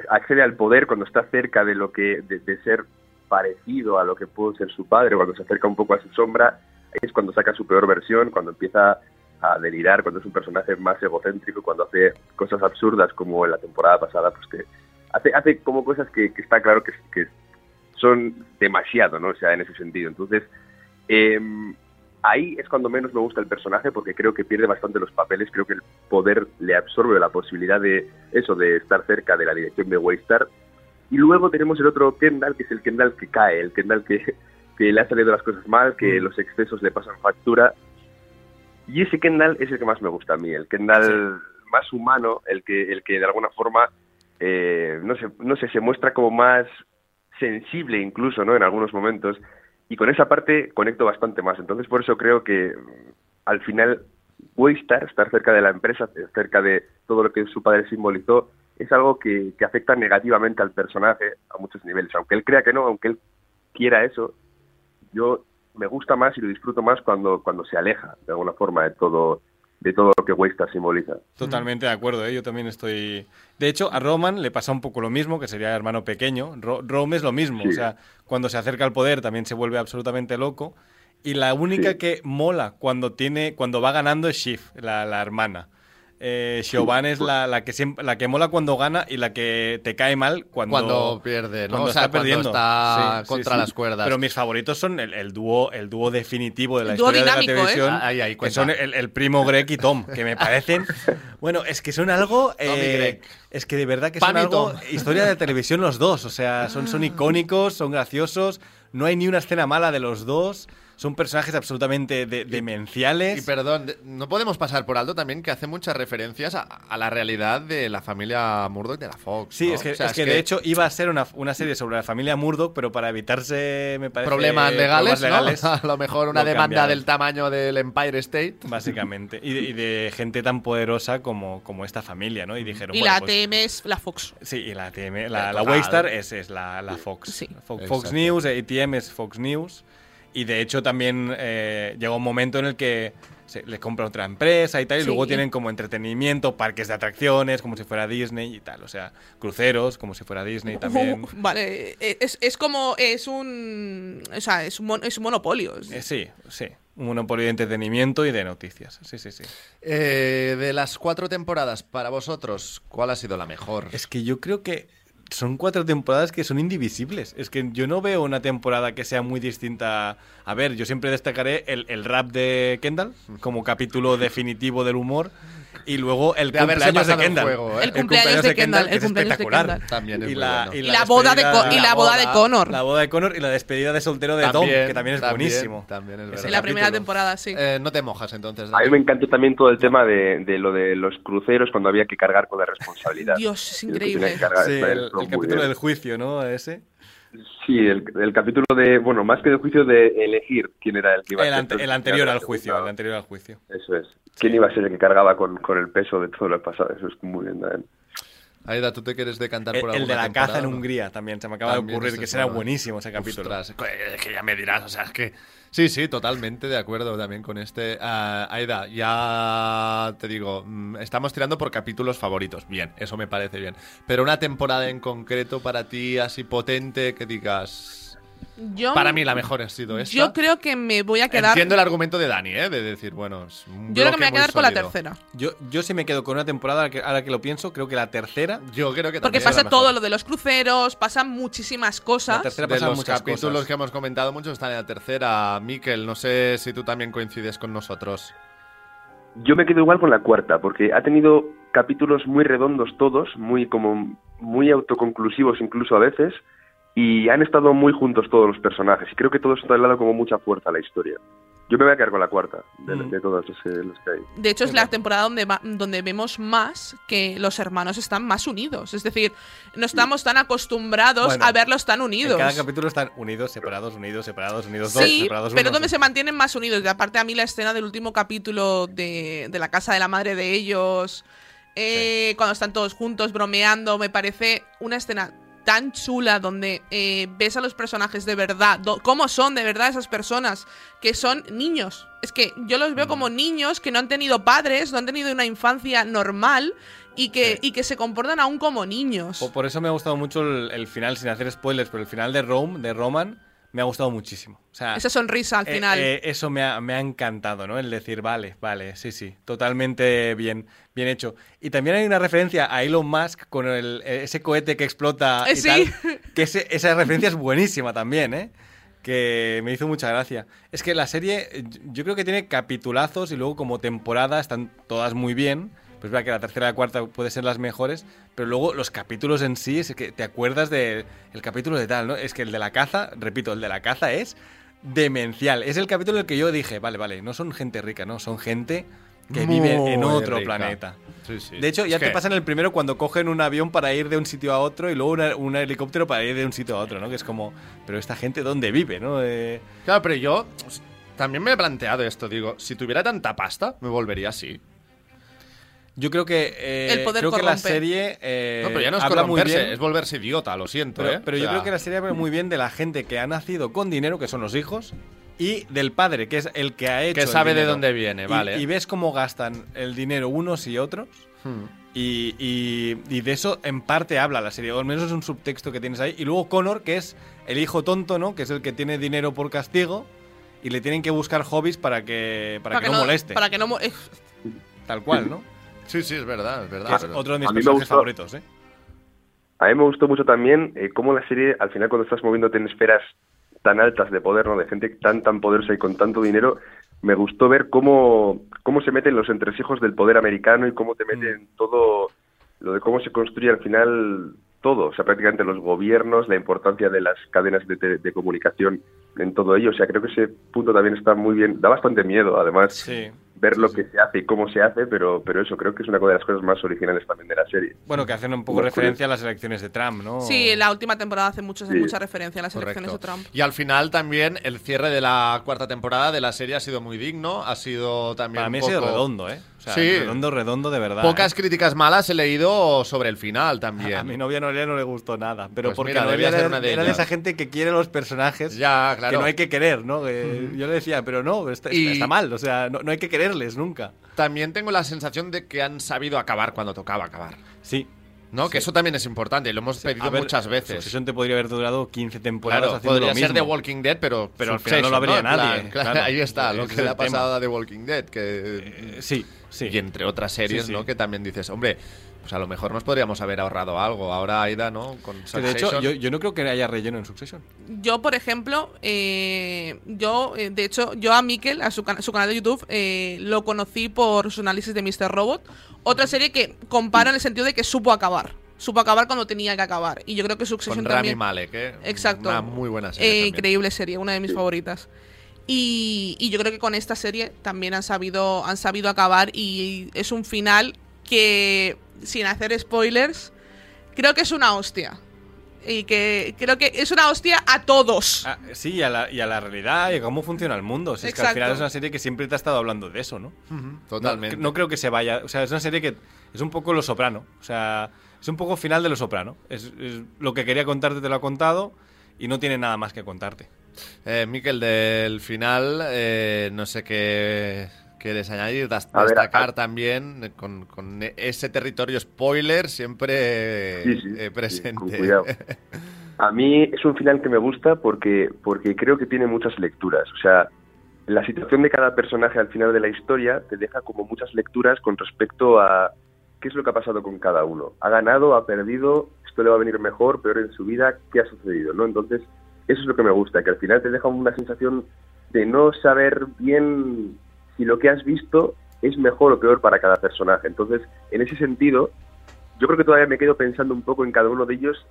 accede al poder, cuando está cerca de lo que de, de ser parecido a lo que pudo ser su padre, cuando se acerca un poco a su sombra, es cuando saca su peor versión, cuando empieza a delirar, cuando es un personaje más egocéntrico, cuando hace cosas absurdas como en la temporada pasada, pues que hace, hace como cosas que, que está claro que, que son demasiado, ¿no? O sea, en ese sentido. Entonces, eh, ahí es cuando menos me gusta el personaje porque creo que pierde bastante los papeles, creo que el poder le absorbe la posibilidad de eso, de estar cerca de la dirección de Waystar. Y luego tenemos el otro Kendall, que es el Kendall que cae, el Kendall que, que le ha salido las cosas mal, que los excesos le pasan factura. Y ese Kendall es el que más me gusta a mí, el Kendall más humano, el que, el que de alguna forma, eh, no, sé, no sé, se muestra como más sensible incluso, ¿no? En algunos momentos. Y con esa parte conecto bastante más. Entonces, por eso creo que mm, al final Waystar, estar cerca de la empresa, cerca de todo lo que su padre simbolizó, es algo que, que afecta negativamente al personaje a muchos niveles. Aunque él crea que no, aunque él quiera eso, yo me gusta más y lo disfruto más cuando, cuando se aleja de alguna forma de todo de todo lo que Waystar simboliza. Totalmente de acuerdo, ¿eh? yo también estoy... De hecho, a Roman le pasa un poco lo mismo, que sería hermano pequeño. Ro Rome es lo mismo, Sí. o sea, cuando se acerca al poder también se vuelve absolutamente loco. Y la única Sí. que mola cuando tiene cuando va ganando es Shiv, la, la hermana. Eh, Siobhan es la, la que siempre, la que mola cuando gana y la que te cae mal cuando, Cuando pierde, ¿no? cuando O sea, está cuando perdiendo. está Sí, sí, contra sí. las cuerdas. Pero mis favoritos son el, el dúo, el dúo definitivo de la El historia dinámico, de la ¿eh? televisión, Ahí, ahí, que son el, el primo Greg y Tom, que me parecen, bueno, es que son algo, eh, Greg. es que de verdad que son algo historia de televisión los dos, o sea, son, son icónicos, son graciosos, no hay ni una escena mala de los dos, son personajes absolutamente de- demenciales. Y perdón, no podemos pasar por alto también que hace muchas referencias a, a la realidad de la familia Murdoch de la Fox. Sí, ¿no? es que, O sea, es que de hecho iba a ser una, una serie sobre la familia Murdoch, pero para evitarse, me parece, problemas legales, problemas ¿no? A lo mejor una lo demanda del tamaño del Empire State. Básicamente. Y de, y de gente tan poderosa como, como esta familia, ¿no? Y dijeron, y bueno, la pues- ATM es la Fox. Sí, y la ATM, la, la. Waystar es, es la, la Fox. Sí. Fox, Exacto. News, ATM es Fox News. Y de hecho también eh, llega un momento en el que se les compra otra empresa y tal, y Sí. luego tienen como entretenimiento, parques de atracciones, como si fuera Disney y tal. O sea, cruceros, como si fuera Disney también. Uh, vale, eh, es, es como. Es un. O sea, es un, mon- es un monopolio. Eh, sí, sí. Un monopolio de entretenimiento y de noticias. Sí, sí, sí. Eh, de las cuatro temporadas, para vosotros, ¿cuál ha sido la mejor? Es que yo creo que son cuatro temporadas que son indivisibles. Es que yo no veo una temporada que sea muy distinta. A ver, yo siempre destacaré el, el rap de Kendall como capítulo definitivo del humor. Y luego el De cumpleaños de Kendall. juego, ¿eh? El cumpleaños de Kendall, el es cumpleaños de espectacular. Kendall. También es y la, bueno. y Y la boda de y la boda de Connor. La boda de Connor y la despedida de soltero de Tom, que también es buenísimo. También es. En la primera temporada, sí. Eh, no te mojas entonces. A mí me encantó también todo el tema de, de lo de los cruceros cuando había que cargar con la responsabilidad. Dios, es increíble. Sí, el, capítulo bien. del juicio, ¿no? Ese. Sí, el, el capítulo de, bueno, más que del juicio de elegir quién era el que iba a El, ser ante- el anterior al juicio, el anterior al juicio. Eso es. ¿Quién iba a ser el que cargaba con, con el peso de todo lo pasado? Eso es muy bien también. Aida, ¿tú te quieres decantar El, por el de la caza en? Hungría también, se me acaba También de ocurrir que será buenísimo ese capítulo. Ostras, es que ya me dirás, o sea, es que... Sí, sí, totalmente de acuerdo también con este. Ah, Aida, ya te digo, mm, estamos tirando por capítulos favoritos. Bien, eso me parece bien. Pero una temporada en concreto para ti, así potente, que digas... Yo, Para mí la mejor ha sido esta. yo creo que me voy a quedar. Entiendo el argumento de Dani, ¿eh? De decir, bueno, es un Yo creo que me voy a quedar con la tercera. Yo, yo sí me quedo con una temporada, ahora que, ahora que lo pienso, creo que la tercera. Yo creo que Porque pasa la todo lo de los cruceros, pasan muchísimas La cosas. tercera de pasan los muchas capítulos cosas. que hemos comentado, muchos están en la tercera. Miquel, no sé si tú también coincides con nosotros. Yo me quedo igual con la cuarta, porque ha tenido capítulos muy redondos todos, muy como muy autoconclusivos incluso a veces, y han estado muy juntos todos los personajes. Y creo que todo eso ha dado como mucha fuerza a la historia. Yo me voy a quedar con la cuarta, de, Mm. de todos los, que- los que hay. De hecho, es la temporada donde, va- donde vemos más que los hermanos están más unidos. Es decir, no estamos tan acostumbrados Bueno, a verlos tan En unidos. cada capítulo están unidos, separados, unidos, separados, unidos dos, Sí, separados pero uno. donde se mantienen más unidos. Y aparte, a mí la escena del último capítulo de, de la casa de la madre de ellos, eh, cuando están todos juntos bromeando, me parece una escena tan chula donde eh, ves a los personajes de verdad, cómo son de verdad esas personas, que son niños. Es que yo los Mm. veo como niños que no han tenido padres, no han tenido una infancia normal y que, y que se comportan aún como niños. Por, por eso me ha gustado mucho el, el final, sin hacer spoilers, pero el final de Rome, de Roman, me ha gustado muchísimo. O sea, Esa sonrisa al eh, final. eh, eso me ha, me ha encantado, ¿no? El decir, vale, vale, sí, sí, totalmente bien, bien hecho. Y también hay una referencia a Elon Musk con el, eh, ese cohete que explota y sí. tal, que ese- esa referencia es buenísima también, ¿eh? Que me hizo mucha gracia. Es que la serie, yo creo que tiene capitulazos y luego como temporada están todas muy bien. Pues verdad que la tercera y la cuarta puede ser las mejores, pero luego los capítulos en sí, es que te acuerdas del capítulo de tal, ¿no? Es que el de la caza, repito, el de la caza es demencial. Es el capítulo en el que yo dije, vale, vale, no son gente rica, no, son gente que vive en otro rica. planeta. Sí, sí. De hecho, ya Es te que- pasa en el primero cuando cogen un avión para ir de un sitio a otro y luego una- un helicóptero para ir de un sitio a otro, ¿no? Que es como, pero esta gente, ¿dónde vive, no? Eh, Claro, pero yo también me he planteado esto. Digo, si tuviera tanta pasta, me volvería así. Yo creo que, eh, El poder creo que la serie eh, no, pero ya no es habla muy bien. es volverse idiota, lo siento, Pero, ¿eh? pero O yo creo que la serie habla muy bien de la gente que ha nacido con dinero, que son los hijos, y del padre, que es el que ha hecho. Que el sabe de dónde viene, Y- vale. Y, ves cómo gastan el dinero unos y otros. Hmm. Y, y- y de eso en parte habla la serie, o al menos es un subtexto que tienes ahí. Y luego Connor, que es el hijo tonto, ¿no? Que es el que tiene dinero por castigo y le tienen que buscar hobbies para que, para que, no, moleste. Para que no mo- eh, Tal cual, ¿no? Sí, sí, es verdad, es verdad. Es otro de mis personajes gustó- favoritos, ¿eh? A mí me gustó mucho también eh, cómo la serie, al final cuando estás moviéndote en esferas tan altas de poder, ¿no? De gente tan tan poderosa y con tanto dinero, me gustó ver cómo, cómo se meten los entresijos del poder americano y cómo te meten todo lo de cómo se construye al final todo, o sea, prácticamente los gobiernos, la importancia de las cadenas de, te- de comunicación en todo ello, o sea, creo que ese punto también está muy bien, da bastante miedo además Sí. Ver lo que se hace y cómo se hace, pero, pero eso creo que es una de las cosas más originales también de la serie. Bueno, que hacen un poco referencia a las elecciones de Trump, ¿no? Sí, la última temporada hace mucho, Sí. mucha referencia a las Correcto. elecciones de Trump. Y al final también el cierre de la cuarta temporada de la serie ha sido muy digno, ha sido también Para mí ha sido redondo, ¿eh? O sea, Sí. redondo, redondo de verdad. Pocas ¿eh? críticas malas he leído sobre el final también. A mi novia Noelia no le gustó nada, pero Pues porque mira, Noelia debía ser era, una de era de ellas. esa gente que quiere los personajes Ya, claro. que no hay que querer, ¿no? Yo le decía, pero no, está, Y- está mal, o sea, no, no hay que nunca. También tengo la sensación de que han sabido acabar cuando tocaba acabar. Sí. ¿No? Que eso también es importante y lo hemos pedido ver, muchas veces. Succession te podría haber durado 15 temporadas Claro, haciendo podría lo ser. The Walking Dead, pero, pero al final no lo habría plan, nadie, claro, claro. ahí está, lo que le ha pasado a The Walking Dead. Que... Eh, sí, sí, y entre otras series, sí. ¿no? Que también dices, hombre, pues a lo mejor nos podríamos haber ahorrado algo. Ahora Aida, ¿no? Con de hecho, yo, yo no creo que haya relleno en Succession. Yo, por ejemplo, eh, yo, eh, de hecho, yo a Mikel, a su, cana- su canal de YouTube, eh, lo conocí por su análisis de Mr. Robot. Otra serie que compara en el sentido de que supo acabar. Supo acabar cuando tenía que acabar. Y yo creo que Succession con Rami también. Malek, ¿eh? Exacto. Una muy buena serie. Eh, increíble serie, una de mis favoritas. Y, y yo creo que con esta serie también han sabido, han sabido acabar y es un final que, sin hacer spoilers, creo que es una hostia. Y que creo que es una hostia a todos. Ah, sí, y a, la, y a la realidad y a cómo funciona el mundo. Si es que al final es una serie que siempre te ha estado hablando de eso, ¿no? Totalmente. No, no creo que se vaya. O sea, es una serie que es un poco Lo Soprano. O sea, es un poco final de Lo Soprano. Es, es lo que quería contarte te lo ha contado y no tiene nada más que contarte. Eh, Miquel, del final, eh, no sé qué quieres añadir, ver, destacar a- también eh, con, con ese territorio spoiler siempre Sí, sí, eh, sí, presente. cuidado. A mí es un final que me gusta porque, porque creo que tiene muchas lecturas. O sea, la situación de cada personaje al final de la historia te deja como muchas lecturas con respecto a qué es lo que ha pasado con cada uno. ¿Ha ganado? ¿Ha perdido? ¿Esto le va a venir mejor, peor en su vida? ¿Qué ha sucedido? ¿no? Entonces, eso es lo que me gusta, que al final te deja una sensación de no saber bien si lo que has visto es mejor o peor para cada personaje. Entonces, en ese sentido, yo creo que todavía me quedo pensando un poco en cada uno de ellos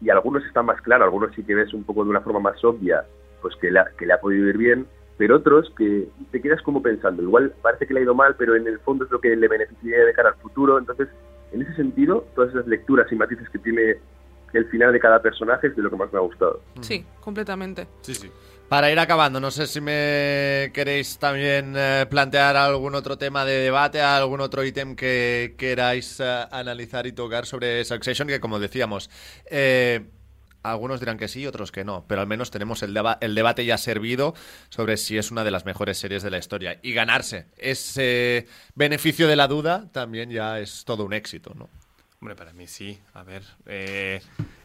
y algunos están más claros, algunos sí que ves un poco de una forma más obvia, pues que le ha, que le ha podido ir bien, pero otros que te quedas como pensando, igual parece que le ha ido mal, pero en el fondo es lo que le beneficiaría de cara al futuro. Entonces, en ese sentido, todas esas lecturas y matices que tiene el final de cada personaje es de lo que más me ha gustado. Sí, completamente. Sí, sí. Para ir acabando, no sé si me queréis también eh, plantear algún otro tema de debate, algún otro ítem que queráis eh, analizar y tocar sobre Succession, que como decíamos, eh, algunos dirán que sí, otros que no, pero al menos tenemos el, el debate ya servido sobre si es una de las mejores series de la historia. Y ganarse ese beneficio de la duda también ya es todo un éxito, ¿no? Hombre, para mí sí. A ver, eh,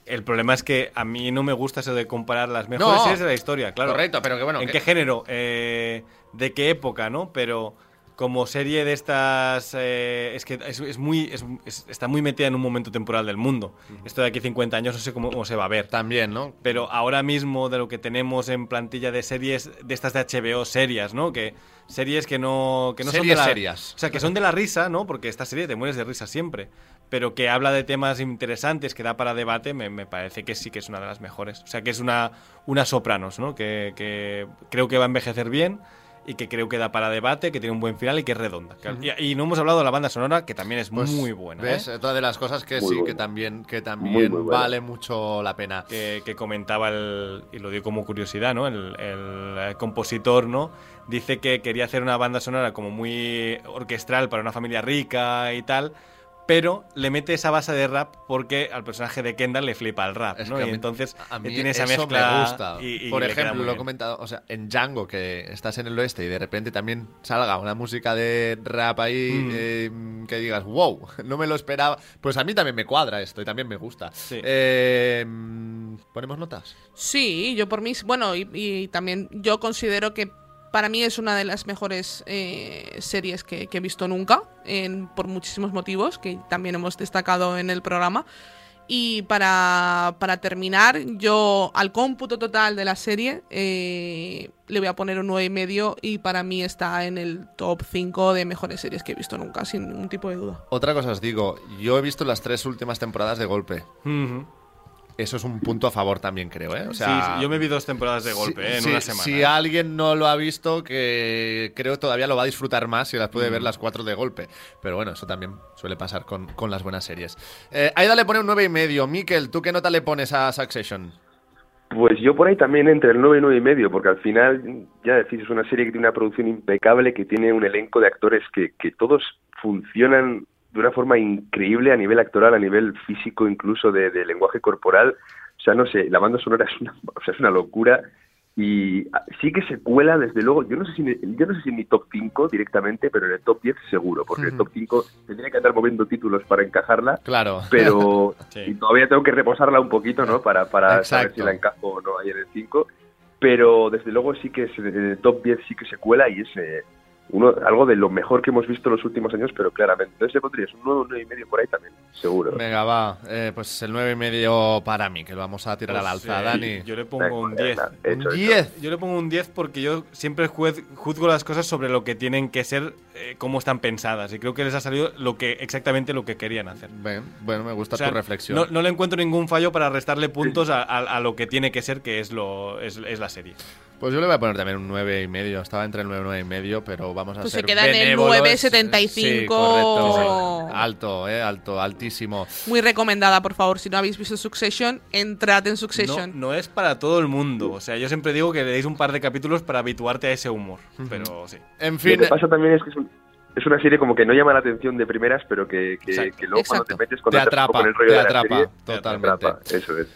el problema es que a mí no me gusta eso de comparar las mejores No. series de la historia, claro. Correcto, pero que bueno, ¿En que- qué género? Eh, ¿De qué época, no? Pero como serie de estas... eh, es que es, es muy... es- es- está muy metida en un momento temporal del mundo. Esto de aquí 50 años no sé cómo, cómo se va a ver. También, ¿no? Pero ahora mismo de lo que tenemos en plantilla de series, de estas de HBO serias, ¿no? Que series que no, que no son Series de la, serias. O sea, que son de la risa, ¿no? Porque esta serie te mueres de risa siempre. Pero que habla de temas interesantes, que da para debate, me, me parece que sí que es una de las mejores. O sea, que es una, una Sopranos, ¿no? Que, que creo que va a envejecer bien y que creo que da para debate, que tiene un buen final y que es redonda. Que- y, y no hemos hablado de la banda sonora, que también es Pues, muy buena. ¿Ves? ¿eh? Otra de las cosas que Muy sí, que buena. también, que Muy, también muy buena. vale mucho la pena. que, que comentaba el, y lo dio como curiosidad, ¿no? El, el, eh, compositor, ¿no? Dice que quería hacer una banda sonora como muy orquestral para una familia rica y tal, pero le mete esa base de rap porque al personaje de Kendall le flipa el rap, Es ¿no? que a y mí- entonces a mí tiene esa eso mezcla me gusta. y- y Por ejemplo, lo he comentado, o sea, en Django, que estás en el oeste y de repente también salga una música de rap ahí Mm. eh, que digas, wow, no me lo esperaba. Pues a mí también me cuadra esto y también me gusta. Sí. Eh, mm, ¿Ponemos notas? Sí, yo por mí, bueno, y, y también yo considero que para mí es una de las mejores eh, series que, que he visto nunca, en- por muchísimos motivos, que también hemos destacado en el programa. Y para, para terminar, yo al cómputo total de la serie eh, le voy a poner un 9,5 y para mí está en el top 5 de mejores series que he visto nunca, sin ningún tipo de duda. Otra cosa os digo, yo he visto las tres últimas temporadas de golpe. Ujú. Eso es un punto a favor también, creo, ¿eh? O sea, sí, yo me vi dos temporadas de golpe, si- ¿eh? en si- una semana. Si ¿eh? alguien no lo ha visto, que creo todavía lo va a disfrutar más si las puede Mm. ver las cuatro de golpe. Pero bueno, eso también suele pasar con, con las buenas series. Eh, Aida le pone un nueve y medio. Miquel, ¿tú qué nota le pones a Succession? Pues yo por ahí también entre el 9 y 9 y medio, porque al final, ya decís, es una serie que tiene una producción impecable, que tiene un elenco de actores que, que todos funcionan de una forma increíble a nivel actoral, a nivel físico, incluso de, de lenguaje corporal. O sea, no sé, la banda sonora es una, o sea, es una locura y ah, sí que se cuela, desde luego, yo no sé si, en- yo no sé si en mi top 5 directamente, pero en el top 10 seguro, porque el top 5 tendría que andar moviendo títulos para encajarla, Claro. pero Sí. y todavía tengo que reposarla un poquito, ¿no? Para, para saber si la encajo o no ahí en el 5. Pero desde luego sí que es, en el top 10 sí que se cuela y es, eh, uno, algo de lo mejor que hemos visto en los últimos años, pero claramente. Entonces le pondrías un 9, 9 y medio por ahí también, seguro. Venga, va. Eh, pues el 9 y medio para mí, que lo vamos a tirar Pues, al alza, Dani. Yo le pongo un 10. Venga, hecho, Un hecho. 10. Yo le pongo un 10 porque yo siempre juez- juzgo las cosas sobre lo que tienen que ser, eh, cómo están pensadas. Y creo que les ha salido lo que exactamente lo que querían hacer. Ven, bueno, me gusta O sea, tu reflexión. No, no le encuentro ningún fallo para restarle puntos a, a- a lo que tiene que ser, que es, lo, es, es la serie. Pues yo le voy a poner también un 9 y medio. Estaba entre el 9 y 9 y medio, pero vamos a Pues ser se queda en el benévolos. 9,75. Sí, correcto. Alto, eh, alto, altísimo. Muy recomendada, por favor. Si no habéis visto Succession, entrad en Succession. no es para todo el mundo. O sea, yo siempre digo que le deis un par de capítulos para habituarte a ese humor. Pero sí. En Lo fin, que pasa también es que es, un- es una serie como que no llama la atención de primeras, pero que, que, Exacto. que luego cuando te metes cuando Te atrapa, pones el rollo te de la atrapa, serie, totalmente. Te atrapa, eso es.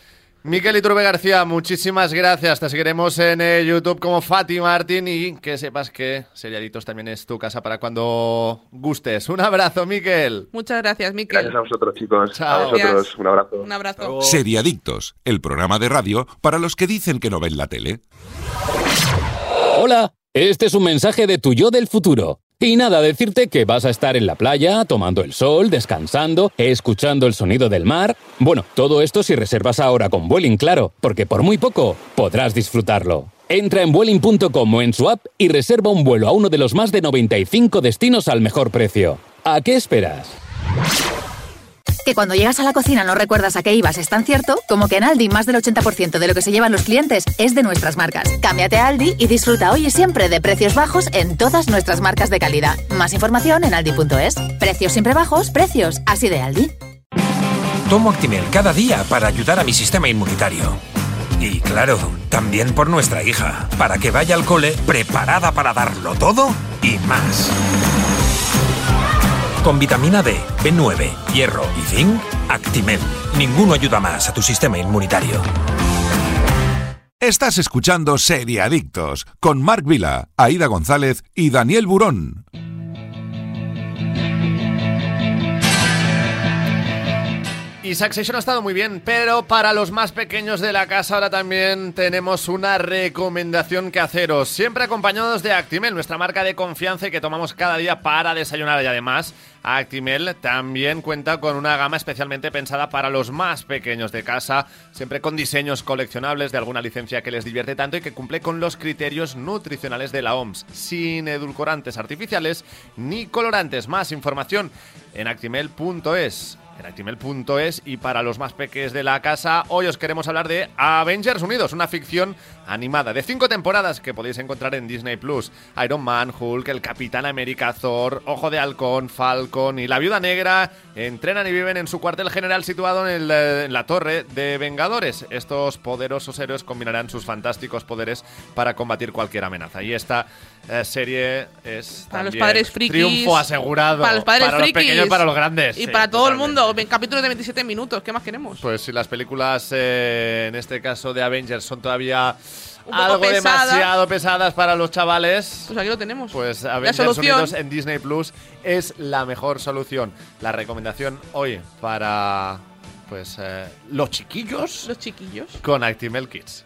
Miquel Iturbe García, muchísimas gracias. Te seguiremos en eh, YouTube como Fati Martín y que sepas que Seriaditos también es tu casa para cuando gustes. Un abrazo, Miquel. Muchas gracias, Miquel. Gracias a vosotros, chicos. Chao. A vosotros, Gracias. un abrazo. Un abrazo. Seriadictos, el programa de radio para los que dicen que no ven la tele. Hola, este es un mensaje de tu yo del futuro. Y nada, decirte que vas a estar en la playa, tomando el sol, descansando, escuchando el sonido del mar. Bueno, todo esto si reservas ahora con Vueling, claro, porque por muy poco podrás disfrutarlo. Entra en Vueling.com o en su app y reserva un vuelo a uno de los más de 95 destinos al mejor precio. ¿A qué esperas? Que cuando llegas a la cocina no recuerdas a qué ibas es tan cierto como que en Aldi más del 80% de lo que se llevan los clientes es de nuestras marcas. Cámbiate a Aldi y disfruta hoy y siempre de precios bajos en todas nuestras marcas de calidad. Más información en aldi.es. Precios siempre bajos, precios así de Aldi. Tomo Actimel cada día para ayudar a mi sistema inmunitario. Y claro, también por nuestra hija, para que vaya al cole preparada para darlo todo y más. Con vitamina D, B9, hierro y zinc, Actimel. Ninguno ayuda más a tu sistema inmunitario. Estás escuchando Seriadictos con Marc Vila, Aida González y Daniel Burón. Y Succession ha estado muy bien, pero para los más pequeños de la casa ahora también tenemos una recomendación que haceros. Siempre acompañados de Actimel, nuestra marca de confianza y que tomamos cada día para desayunar. Y además, Actimel también cuenta con una gama especialmente pensada para los más pequeños de casa, siempre con diseños coleccionables de alguna licencia que les divierte tanto y que cumple con los criterios nutricionales de la OMS, sin edulcorantes artificiales ni colorantes. Más información en actimel.es en actimel.es y para los más peques de la casa, hoy os queremos hablar de Avengers Unidos, una ficción animada de cinco temporadas que podéis encontrar en Disney Plus. Iron Man, Hulk, el Capitán América, Thor, Ojo de Halcón, Falcon y la Viuda Negra entrenan y viven en su cuartel general situado en, el, eh, en la Torre de Vengadores. Estos poderosos héroes combinarán sus fantásticos poderes para combatir cualquier amenaza. Y esta eh, serie es Para los también padres frikis. triunfo asegurado Para los padres para frikis. los pequeños y para los grandes. Y Sí, para todo el mundo. Capítulos de 27 minutos. ¿Qué más queremos? Pues si las películas, eh, en este caso de Avengers, son todavía algo demasiado pesadas para los chavales, Pues aquí lo tenemos. pues Avengers. Unidos en Disney Plus es la mejor solución. La recomendación hoy para pues eh, los chiquillos Los chiquillos. con Actimel Kids.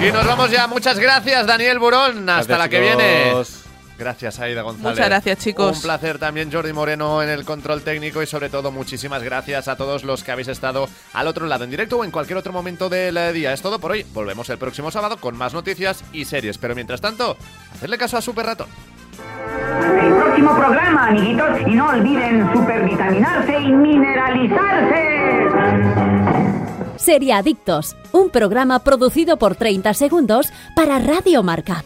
Y nos vamos ya. Muchas gracias, Daniel Burón. Hasta Gracias, la que chicos. viene. Gracias, Aida González. Muchas gracias, chicos. Un placer también, Jordi Moreno, en el control técnico y sobre todo muchísimas gracias a todos los que habéis estado al otro lado, en directo o en cualquier otro momento del eh, día. Es todo por hoy. Volvemos el próximo sábado con más noticias y series. Pero mientras tanto, hacerle caso a Super Ratón. El próximo programa, amiguitos, y no olviden supervitaminarse y mineralizarse. Seriadictos, un programa producido por 30 segundos para Radio Marca.